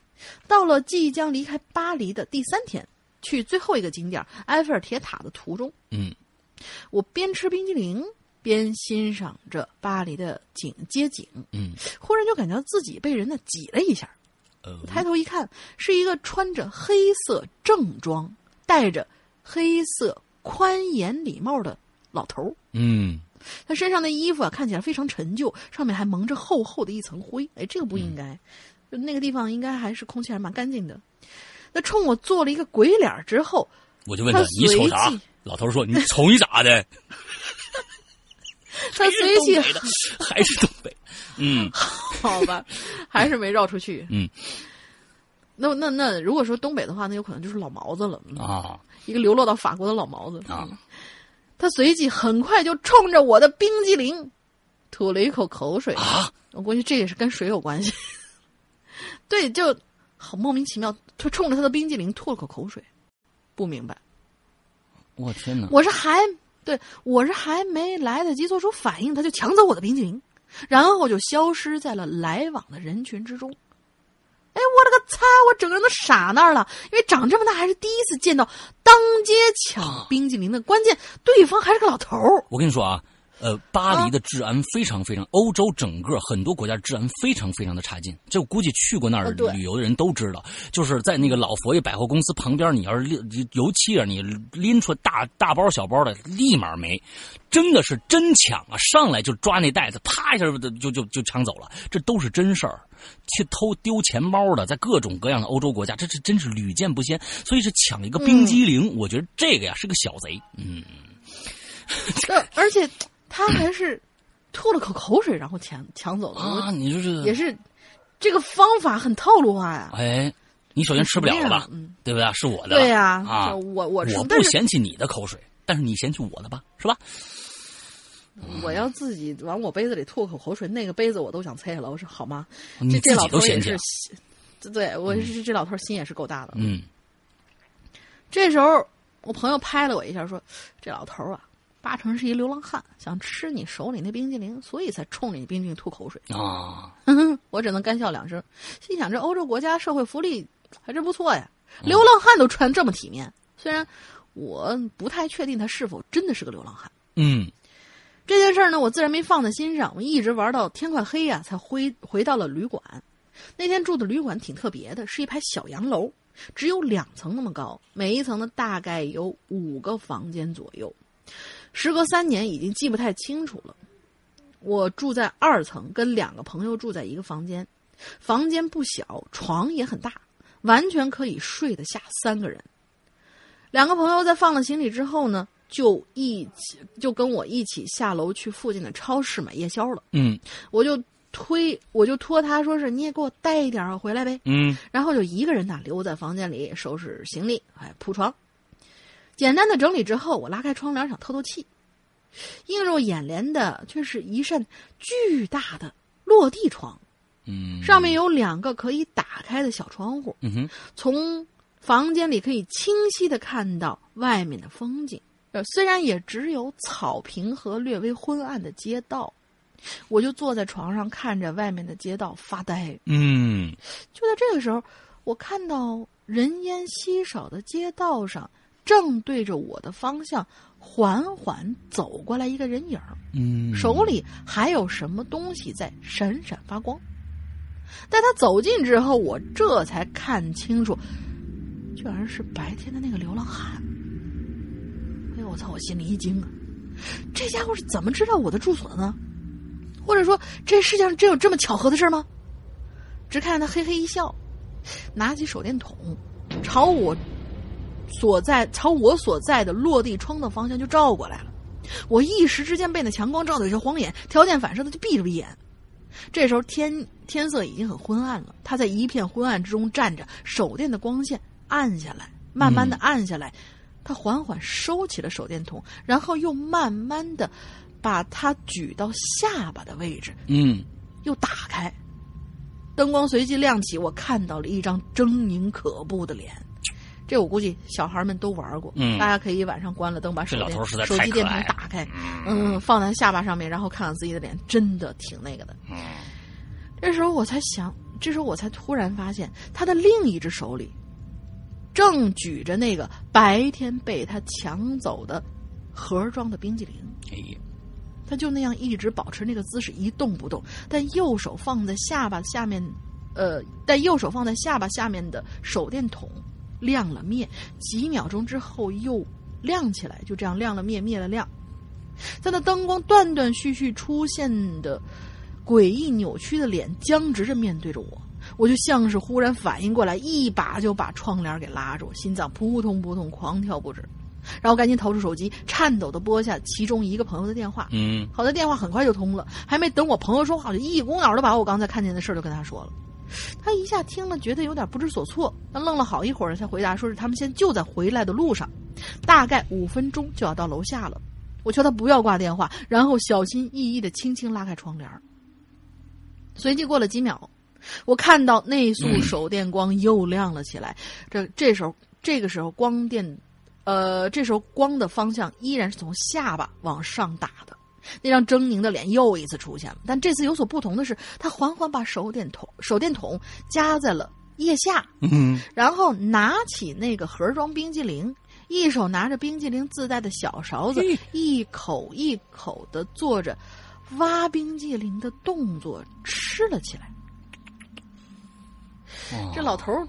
到了即将离开巴黎的第三天，去最后一个景点埃菲尔铁塔的途中，嗯。我边吃冰激凌边欣赏着巴黎的景街景，嗯。忽然就感觉自己被人呢挤了一下。呃抬头一看，是一个穿着黑色正装、戴着黑色宽严礼貌的老头儿。嗯他身上的衣服啊，看起来非常陈旧，上面还蒙着厚厚的一层灰。哎，这个不应该，就那个地方应该还是空气还蛮干净的。那冲我做了一个鬼脸之后，我就问他他你瞅啥？老头说你瞅你咋的？他随即东北的还是东北，嗯 好吧，还是没绕出去。嗯，那那那，如果说东北的话，那有可能就是老毛子了，嗯啊一个流落到法国的老毛子啊。他随即很快就冲着我的冰激凌吐了一口口水。啊我估计这也是跟水有关系。对，就好莫名其妙，他冲着他的冰激凌吐了口口水，不明白。我天哪！我是还对我是还没来得及做出反应，他就抢走我的冰激凌，然后就消失在了来往的人群之中。哎，我勒个擦！我整个人都傻那儿了，因为长这么大还是第一次见到当街抢冰激凌的，关键对方还是个老头儿。我跟你说啊，呃，巴黎的治安非常非常，欧洲整个很多国家治安非常非常的差劲。这我估计去过那儿旅游的人都知道，就是在那个老佛爷百货公司旁边，你要是拎，尤其啊你拎出大大包小包的，立马没，真的是真抢啊！上来就抓那袋子，啪一下就就就就抢走了，这都是真事儿。去偷丢钱包的，在各种各样的欧洲国家，这是真是屡见不鲜。所以是抢一个冰激凌，我觉得这个呀是个小贼。嗯，呃而且他还是吐了口口水，然后抢抢走了。啊，你就是也是这个方法很套路化呀。哎，你首先吃不了了吧？嗯，对不对？是我的。对呀、啊，我我吃我不嫌弃你的口水，但是你嫌弃我的吧？是吧？我要自己往我杯子里吐口口水，那个杯子我都想啐了。我说好吗？你自这这老己都嫌弃头儿也是对我是这老头心也是够大的。嗯这时候我朋友拍了我一下，说：“这老头啊，八成是一流浪汉，想吃你手里那冰激凌，所以才冲着你冰激凌吐口水。啊，我只能干笑两声，心想这欧洲国家社会福利还真不错呀，流浪汉都穿这么体面。虽然我不太确定他是否真的是个流浪汉。嗯这件事儿呢，我自然没放在心上，我一直玩到天快黑呀、才回回到了旅馆。那天住的旅馆挺特别的，是一排小洋楼，只有两层那么高，每一层呢大概有五个房间左右。时隔三年，已经记不太清楚了。我住在二层，跟两个朋友住在一个房间，房间不小，床也很大，完全可以睡得下三个人。两个朋友在放了行李之后呢，就一起就跟我一起下楼去附近的超市买夜宵了。嗯我就推，我就托他说是你也给我带一点儿回来呗。嗯然后就一个人呐留在房间里收拾行李，哎铺床。简单的整理之后，我拉开窗帘想透透气，映入眼帘的却是一扇巨大的落地窗，嗯，上面有两个可以打开的小窗户，嗯哼从房间里可以清晰的看到外面的风景。呃，虽然也只有草坪和略微昏暗的街道，我就坐在床上看着外面的街道发呆。嗯就在这个时候，我看到人烟稀少的街道上，正对着我的方向缓缓走过来一个人影儿，嗯，手里还有什么东西在闪闪发光。待他走近之后，我这才看清楚，居然是白天的那个流浪汉。哎呦，我操！我心里一惊啊，这家伙是怎么知道我的住所的呢？或者说，这世界上真有这么巧合的事吗？只看他嘿嘿一笑，拿起手电筒，朝我所在朝我所在的落地窗的方向就照过来了。我一时之间被那强光照的有些晃眼，条件反射的就闭了闭眼。这时候天天色已经很昏暗了，他在一片昏暗之中站着，手电的光线暗下来，慢慢的暗下来，他缓缓收起了手电筒，然后又慢慢的把它举到下巴的位置，嗯，又打开，灯光随即亮起，我看到了一张狰狞可怖的脸。这我估计小孩们都玩过，嗯大家可以晚上关了灯，把手电这老头实在手机电筒打开，嗯，放在下巴上面，然后看看自己的脸，真的挺那个的。嗯这时候我才想，这时候我才突然发现，他的另一只手里正举着那个白天被他抢走的盒装的冰激凌。哎，他就那样一直保持那个姿势一动不动，但右手放在下巴下面，呃，但右手放在下巴下面的手电筒亮了灭，几秒钟之后又亮起来，就这样亮了灭，灭了亮。在那灯光断断续续出现的诡异扭曲的脸僵直着面对着我，我就像是忽然反应过来，一把就把窗帘给拉住，心脏扑通扑通狂跳不止。然后赶紧掏出手机，颤抖的拨下其中一个朋友的电话。嗯好在电话很快就通了，还没等我朋友说话，我就一股脑的把我刚才看见的事儿就跟他说了。他一下听了，觉得有点不知所措，他愣了好一会儿才回答，说是他们现在就在回来的路上，大概五分钟就要到楼下了。我求他不要挂电话，然后小心翼翼的轻轻拉开窗帘。随即过了几秒，我看到那束手电光又亮了起来。这这时候，这个时候光电，呃，这时候光的方向依然是从下巴往上打的。那张狰狞的脸又一次出现了，但这次有所不同的是，他缓缓把手电筒手电筒夹在了腋下，嗯，然后拿起那个盒装冰激凌，一手拿着冰激凌自带的小勺子，一口一口的做着挖冰激凌的动作吃了起来。哦这老头儿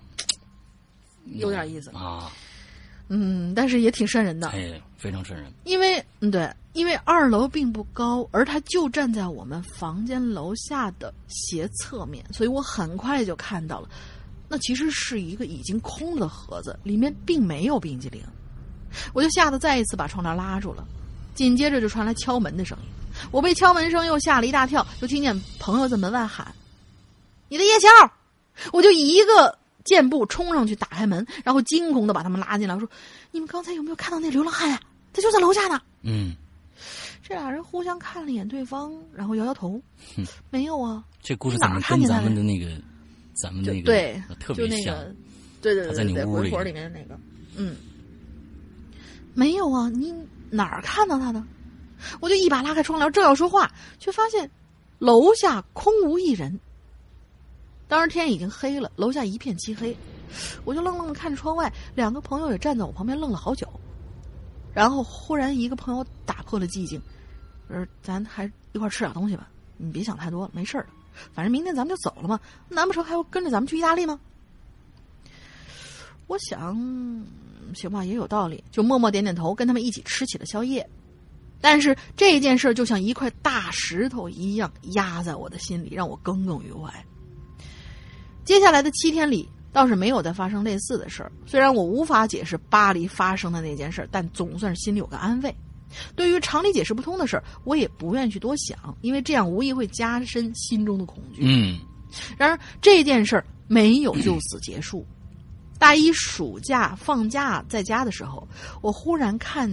有点意思，啊，嗯，但是也挺瘆人的。哎，非常瘆人。因为嗯对，因为二楼并不高，而他就站在我们房间楼下的斜侧面，所以我很快就看到了，那其实是一个已经空了的盒子，里面并没有冰激凌。我就吓得再一次把窗帘拉住了，紧接着就传来敲门的声音，我被敲门声又吓了一大跳，就听见朋友在门外喊：“你的夜宵！”我就一个箭步冲上去打开门，然后惊恐的把他们拉进来，我说：“你们刚才有没有看到那流浪汉呀、他就在楼下呢。”嗯，这俩人互相看了一眼对方，然后摇摇头，没有啊，这故事怎么哪看跟咱们的那个，咱们那个对呃，特就别像？那个，对对对对，你屋里鬼火里面的那个，嗯，没有啊，你哪儿看到他的？我就一把拉开窗帘，正要说话，却发现楼下空无一人。当时天已经黑了，楼下一片漆黑，我就愣愣的看着窗外，两个朋友也站在我旁边愣了好久。然后忽然一个朋友打破了寂静，说：“咱还一块吃点东西吧，你别想太多，没事儿，反正明天咱们就走了嘛，难不成还要跟着咱们去意大利吗？”我想，行吧，也有道理，就默默点点头，跟他们一起吃起了宵夜。但是这件事就像一块大石头一样压在我的心里，让我耿耿于怀。接下来的七天里，倒是没有再发生类似的事儿。虽然我无法解释巴黎发生的那件事儿，但总算是心里有个安慰。对于常理解释不通的事儿，我也不愿去多想，因为这样无疑会加深心中的恐惧。嗯然而这件事儿没有就此结束。大一暑假放假在家的时候，我忽然看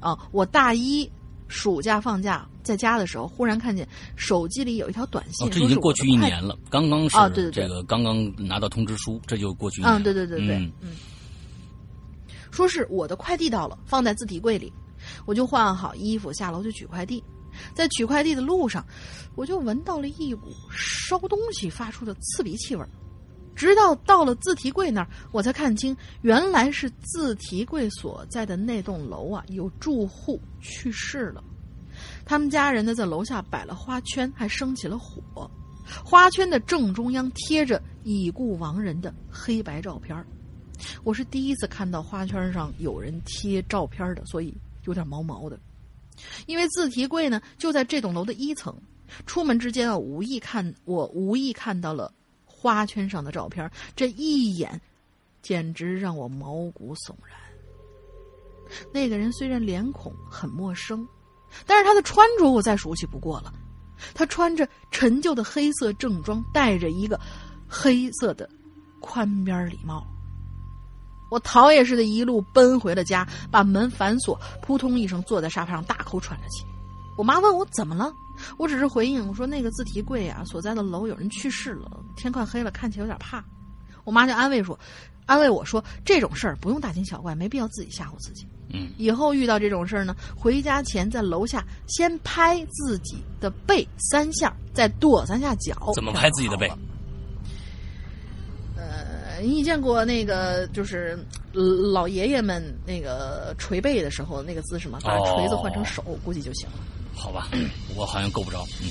啊，我大一暑假放假在家的时候，忽然看见手机里有一条短信，哦，这已经过去一年了，刚刚是啊对对对这个刚刚拿到通知书，这就过去一年。嗯，对对对对，嗯嗯，说是我的快递到了，放在自提柜里，我就换好衣服下楼去取快递。在取快递的路上，我就闻到了一股烧东西发出的刺鼻气味儿。直到到了自提柜那儿，我才看清，原来是自提柜所在的那栋楼啊，有住户去世了。他们家人呢，在楼下摆了花圈，还升起了火。花圈的正中央贴着已故亡人的黑白照片我是第一次看到花圈上有人贴照片的，所以有点毛毛的。因为自提柜呢就在这栋楼的一层，出门之间啊，无意看我无意看到了花圈上的照片，这一眼简直让我毛骨悚然。那个人虽然脸孔很陌生，但是他的穿着我再熟悉不过了，他穿着陈旧的黑色正装，戴着一个黑色的宽边礼帽。我逃也似的，一路奔回了家，把门反锁，扑通一声坐在沙发上大口喘着气。我妈问我怎么了，我只是回应我说那个自提柜啊所在的楼有人去世了，天快黑了，看起来有点怕。我妈就安慰说，安慰我说这种事儿不用大惊小怪，没必要自己吓唬自己。嗯，以后遇到这种事儿呢，回家前在楼下先拍自己的背三下，再跺三下脚。怎么拍自己的背？呃，你见过那个就是老爷爷们那个捶背的时候那个姿势吗？把锤子换成手，估计就行了。好吧，我好像够不着。嗯，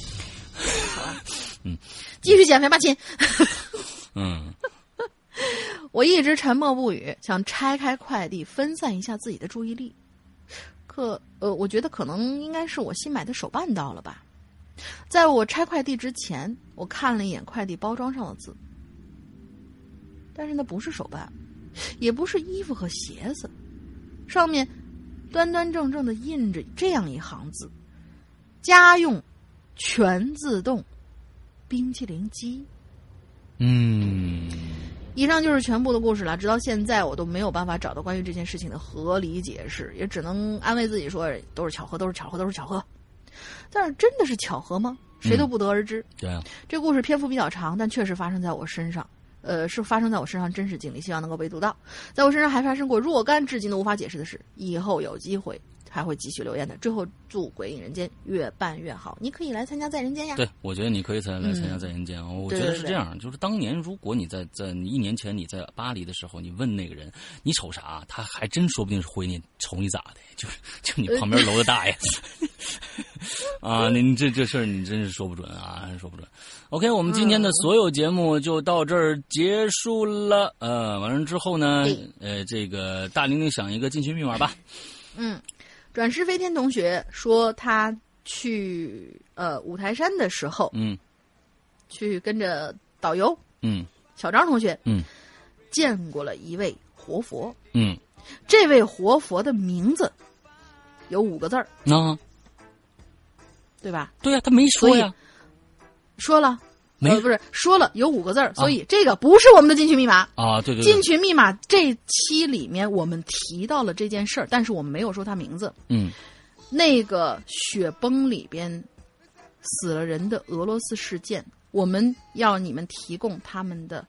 好吧，嗯，继续减肥吧，亲。嗯，我一直沉默不语，想拆开快递，分散一下自己的注意力。可呃，我觉得可能应该是我新买的手办到了吧。在我拆快递之前，我看了一眼快递包装上的字，但是那不是手办，也不是衣服和鞋子，上面端端正正的印着这样一行字：“家用全自动冰淇淋机。”嗯，以上就是全部的故事了。直到现在，我都没有办法找到关于这件事情的合理解释，也只能安慰自己说都是巧合，都是巧合，都是巧合。但是真的是巧合吗？谁都不得而知。对啊，这故事篇幅比较长，但确实发生在我身上。呃，是发生在我身上真实经历，希望能够被读到。在我身上还发生过若干至今都无法解释的事，以后有机会还会继续留言的。最后祝《鬼影人间》越办越好，你可以来参加在人间呀。对，我觉得你可以参来参加在人间。嗯我觉得是这样，就是当年如果你在在你一年前你在巴黎的时候，你问那个人你瞅啥，他还真说不定是回你瞅你咋的，就是就你旁边楼的大爷。啊，你这这事儿你真是说不准啊，说不准。OK，我们今天的所有节目就到这儿结束了。呃，完了之后呢，呃，这个大玲玲想一个进群密码吧。嗯，转世飞天同学说他去呃五台山的时候，嗯去跟着导游嗯小张同学，嗯见过了一位活佛。嗯，这位活佛的名字有五个字儿，那对吧？对呀、他没说呀，说了，没呃，不是说了有五个字儿，所以这个不是我们的进群密码。啊，对对对。进，群密码这期里面我们提到了这件事儿，但是我们没有说他名字。嗯。那个雪崩里边死了人的俄罗斯事件，我们要你们提供他们的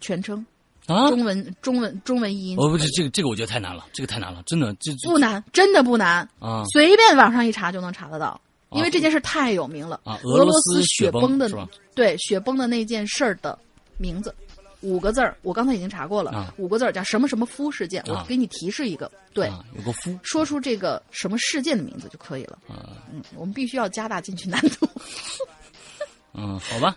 全称，啊，中文、中文、中文译音。哦，不是这个这个，我觉得太难了，这个太难了，真的，这这。不难，真的不难，啊。随便网上一查就能查得到，因为啊这件事太有名了。啊，俄罗斯雪崩的？对雪崩的那件事儿的名字，五个字儿，我刚才已经查过了，啊五个字儿叫什么什么夫事件。啊我给你提示一个，对，啊，有个夫说出这个什么事件的名字就可以了。啊，嗯，我们必须要加大进去难度。嗯，好吧。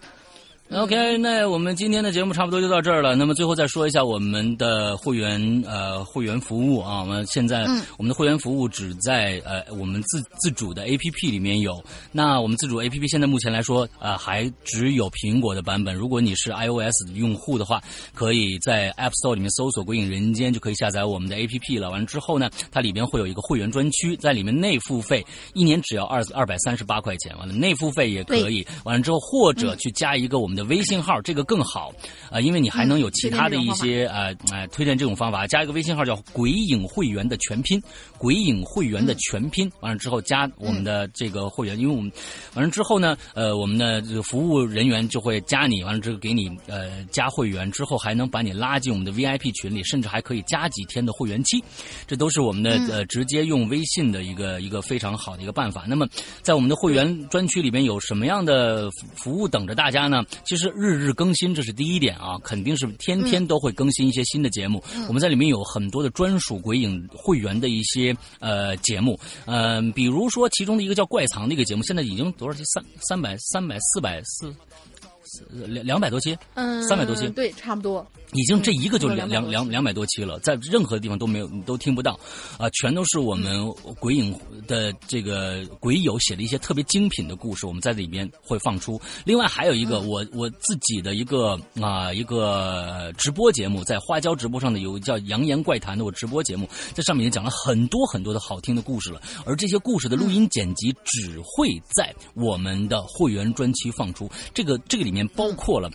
OK，那我们今天的节目差不多就到这儿了。那么最后再说一下我们的会员呃会员服务啊，我们现在、嗯我们的会员服务只在呃我们自自主的 APP 里面有。那我们自主 APP 现在目前来说呃还只有苹果的版本。如果你是 iOS 用户的话，可以在 App Store 里面搜索“鬼影人间”就可以下载我们的 APP 了。完了之后呢，它里边会有一个会员专区，在里面内付费一年只要二二百三十八块钱。完了内付费也可以。完了之后或者去加一个我们的微信号，这个更好啊、呃因为你还能有其他的一些呃呃推荐这种方法，加一个微信号叫“鬼影会员”的全拼，“鬼影会员”的全拼。完了之后加我们的这个会员，因为我们完了之后呢，呃，我们的这个服务人员就会加你，完了之后给你呃加会员之后，还能把你拉进我们的 VIP 群里，甚至还可以加几天的会员期，这都是我们的、呃直接用微信的一个一个非常好的一个办法。那么在我们的会员专区里边有什么样的服服务等着大家呢？其实日日更新，这是第一点啊，肯定是天天都会更新一些新的节目。我们在里面有很多的专属鬼影会员的一些呃节目，呃，比如说其中的一个叫怪藏的一个节目，现在已经多少期三三百三百四百四。两两百多期，嗯，三百多期对，差不多。已经这一个就嗯两两200多期两两百多期了，在任何地方都没有你都听不到，啊、全都是我们鬼影的这个鬼友写的一些特别精品的故事，我们在里面会放出。另外还有一个嗯我我自己的一个啊、一个直播节目，在花椒直播上的有叫《扬言怪谈》的我直播节目，在上面也讲了很多很多的好听的故事了，而这些故事的录音剪辑只会在我们的会员专区放出，这个这个里面包括了。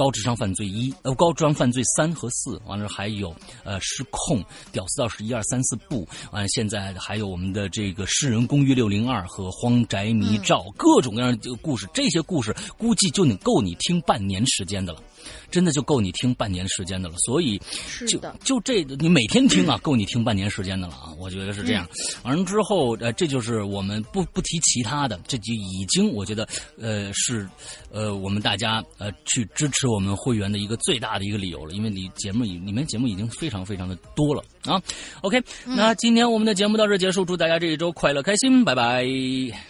高智商犯罪一，呃，高智商犯罪三和四，完了还有呃失控、屌丝道士一二三四部，完了现在还有我们的这个诗人公寓六零二和荒宅迷照，各种各样的故事，这些故事估计就能够你听半年时间的了，真的就够你听半年时间的了。所以就，就这，你每天听啊，够你听半年时间的了啊，我觉得是这样。完了之后，呃，这就是我们不不提其他的，这就已经我觉得，呃，是呃我们大家呃去支持我们会员的一个最大的一个理由了，因为你节目里里面节目已经非常非常的多了啊。OK，那今天我们的节目到这结束，祝大家这一周快乐开心，拜拜。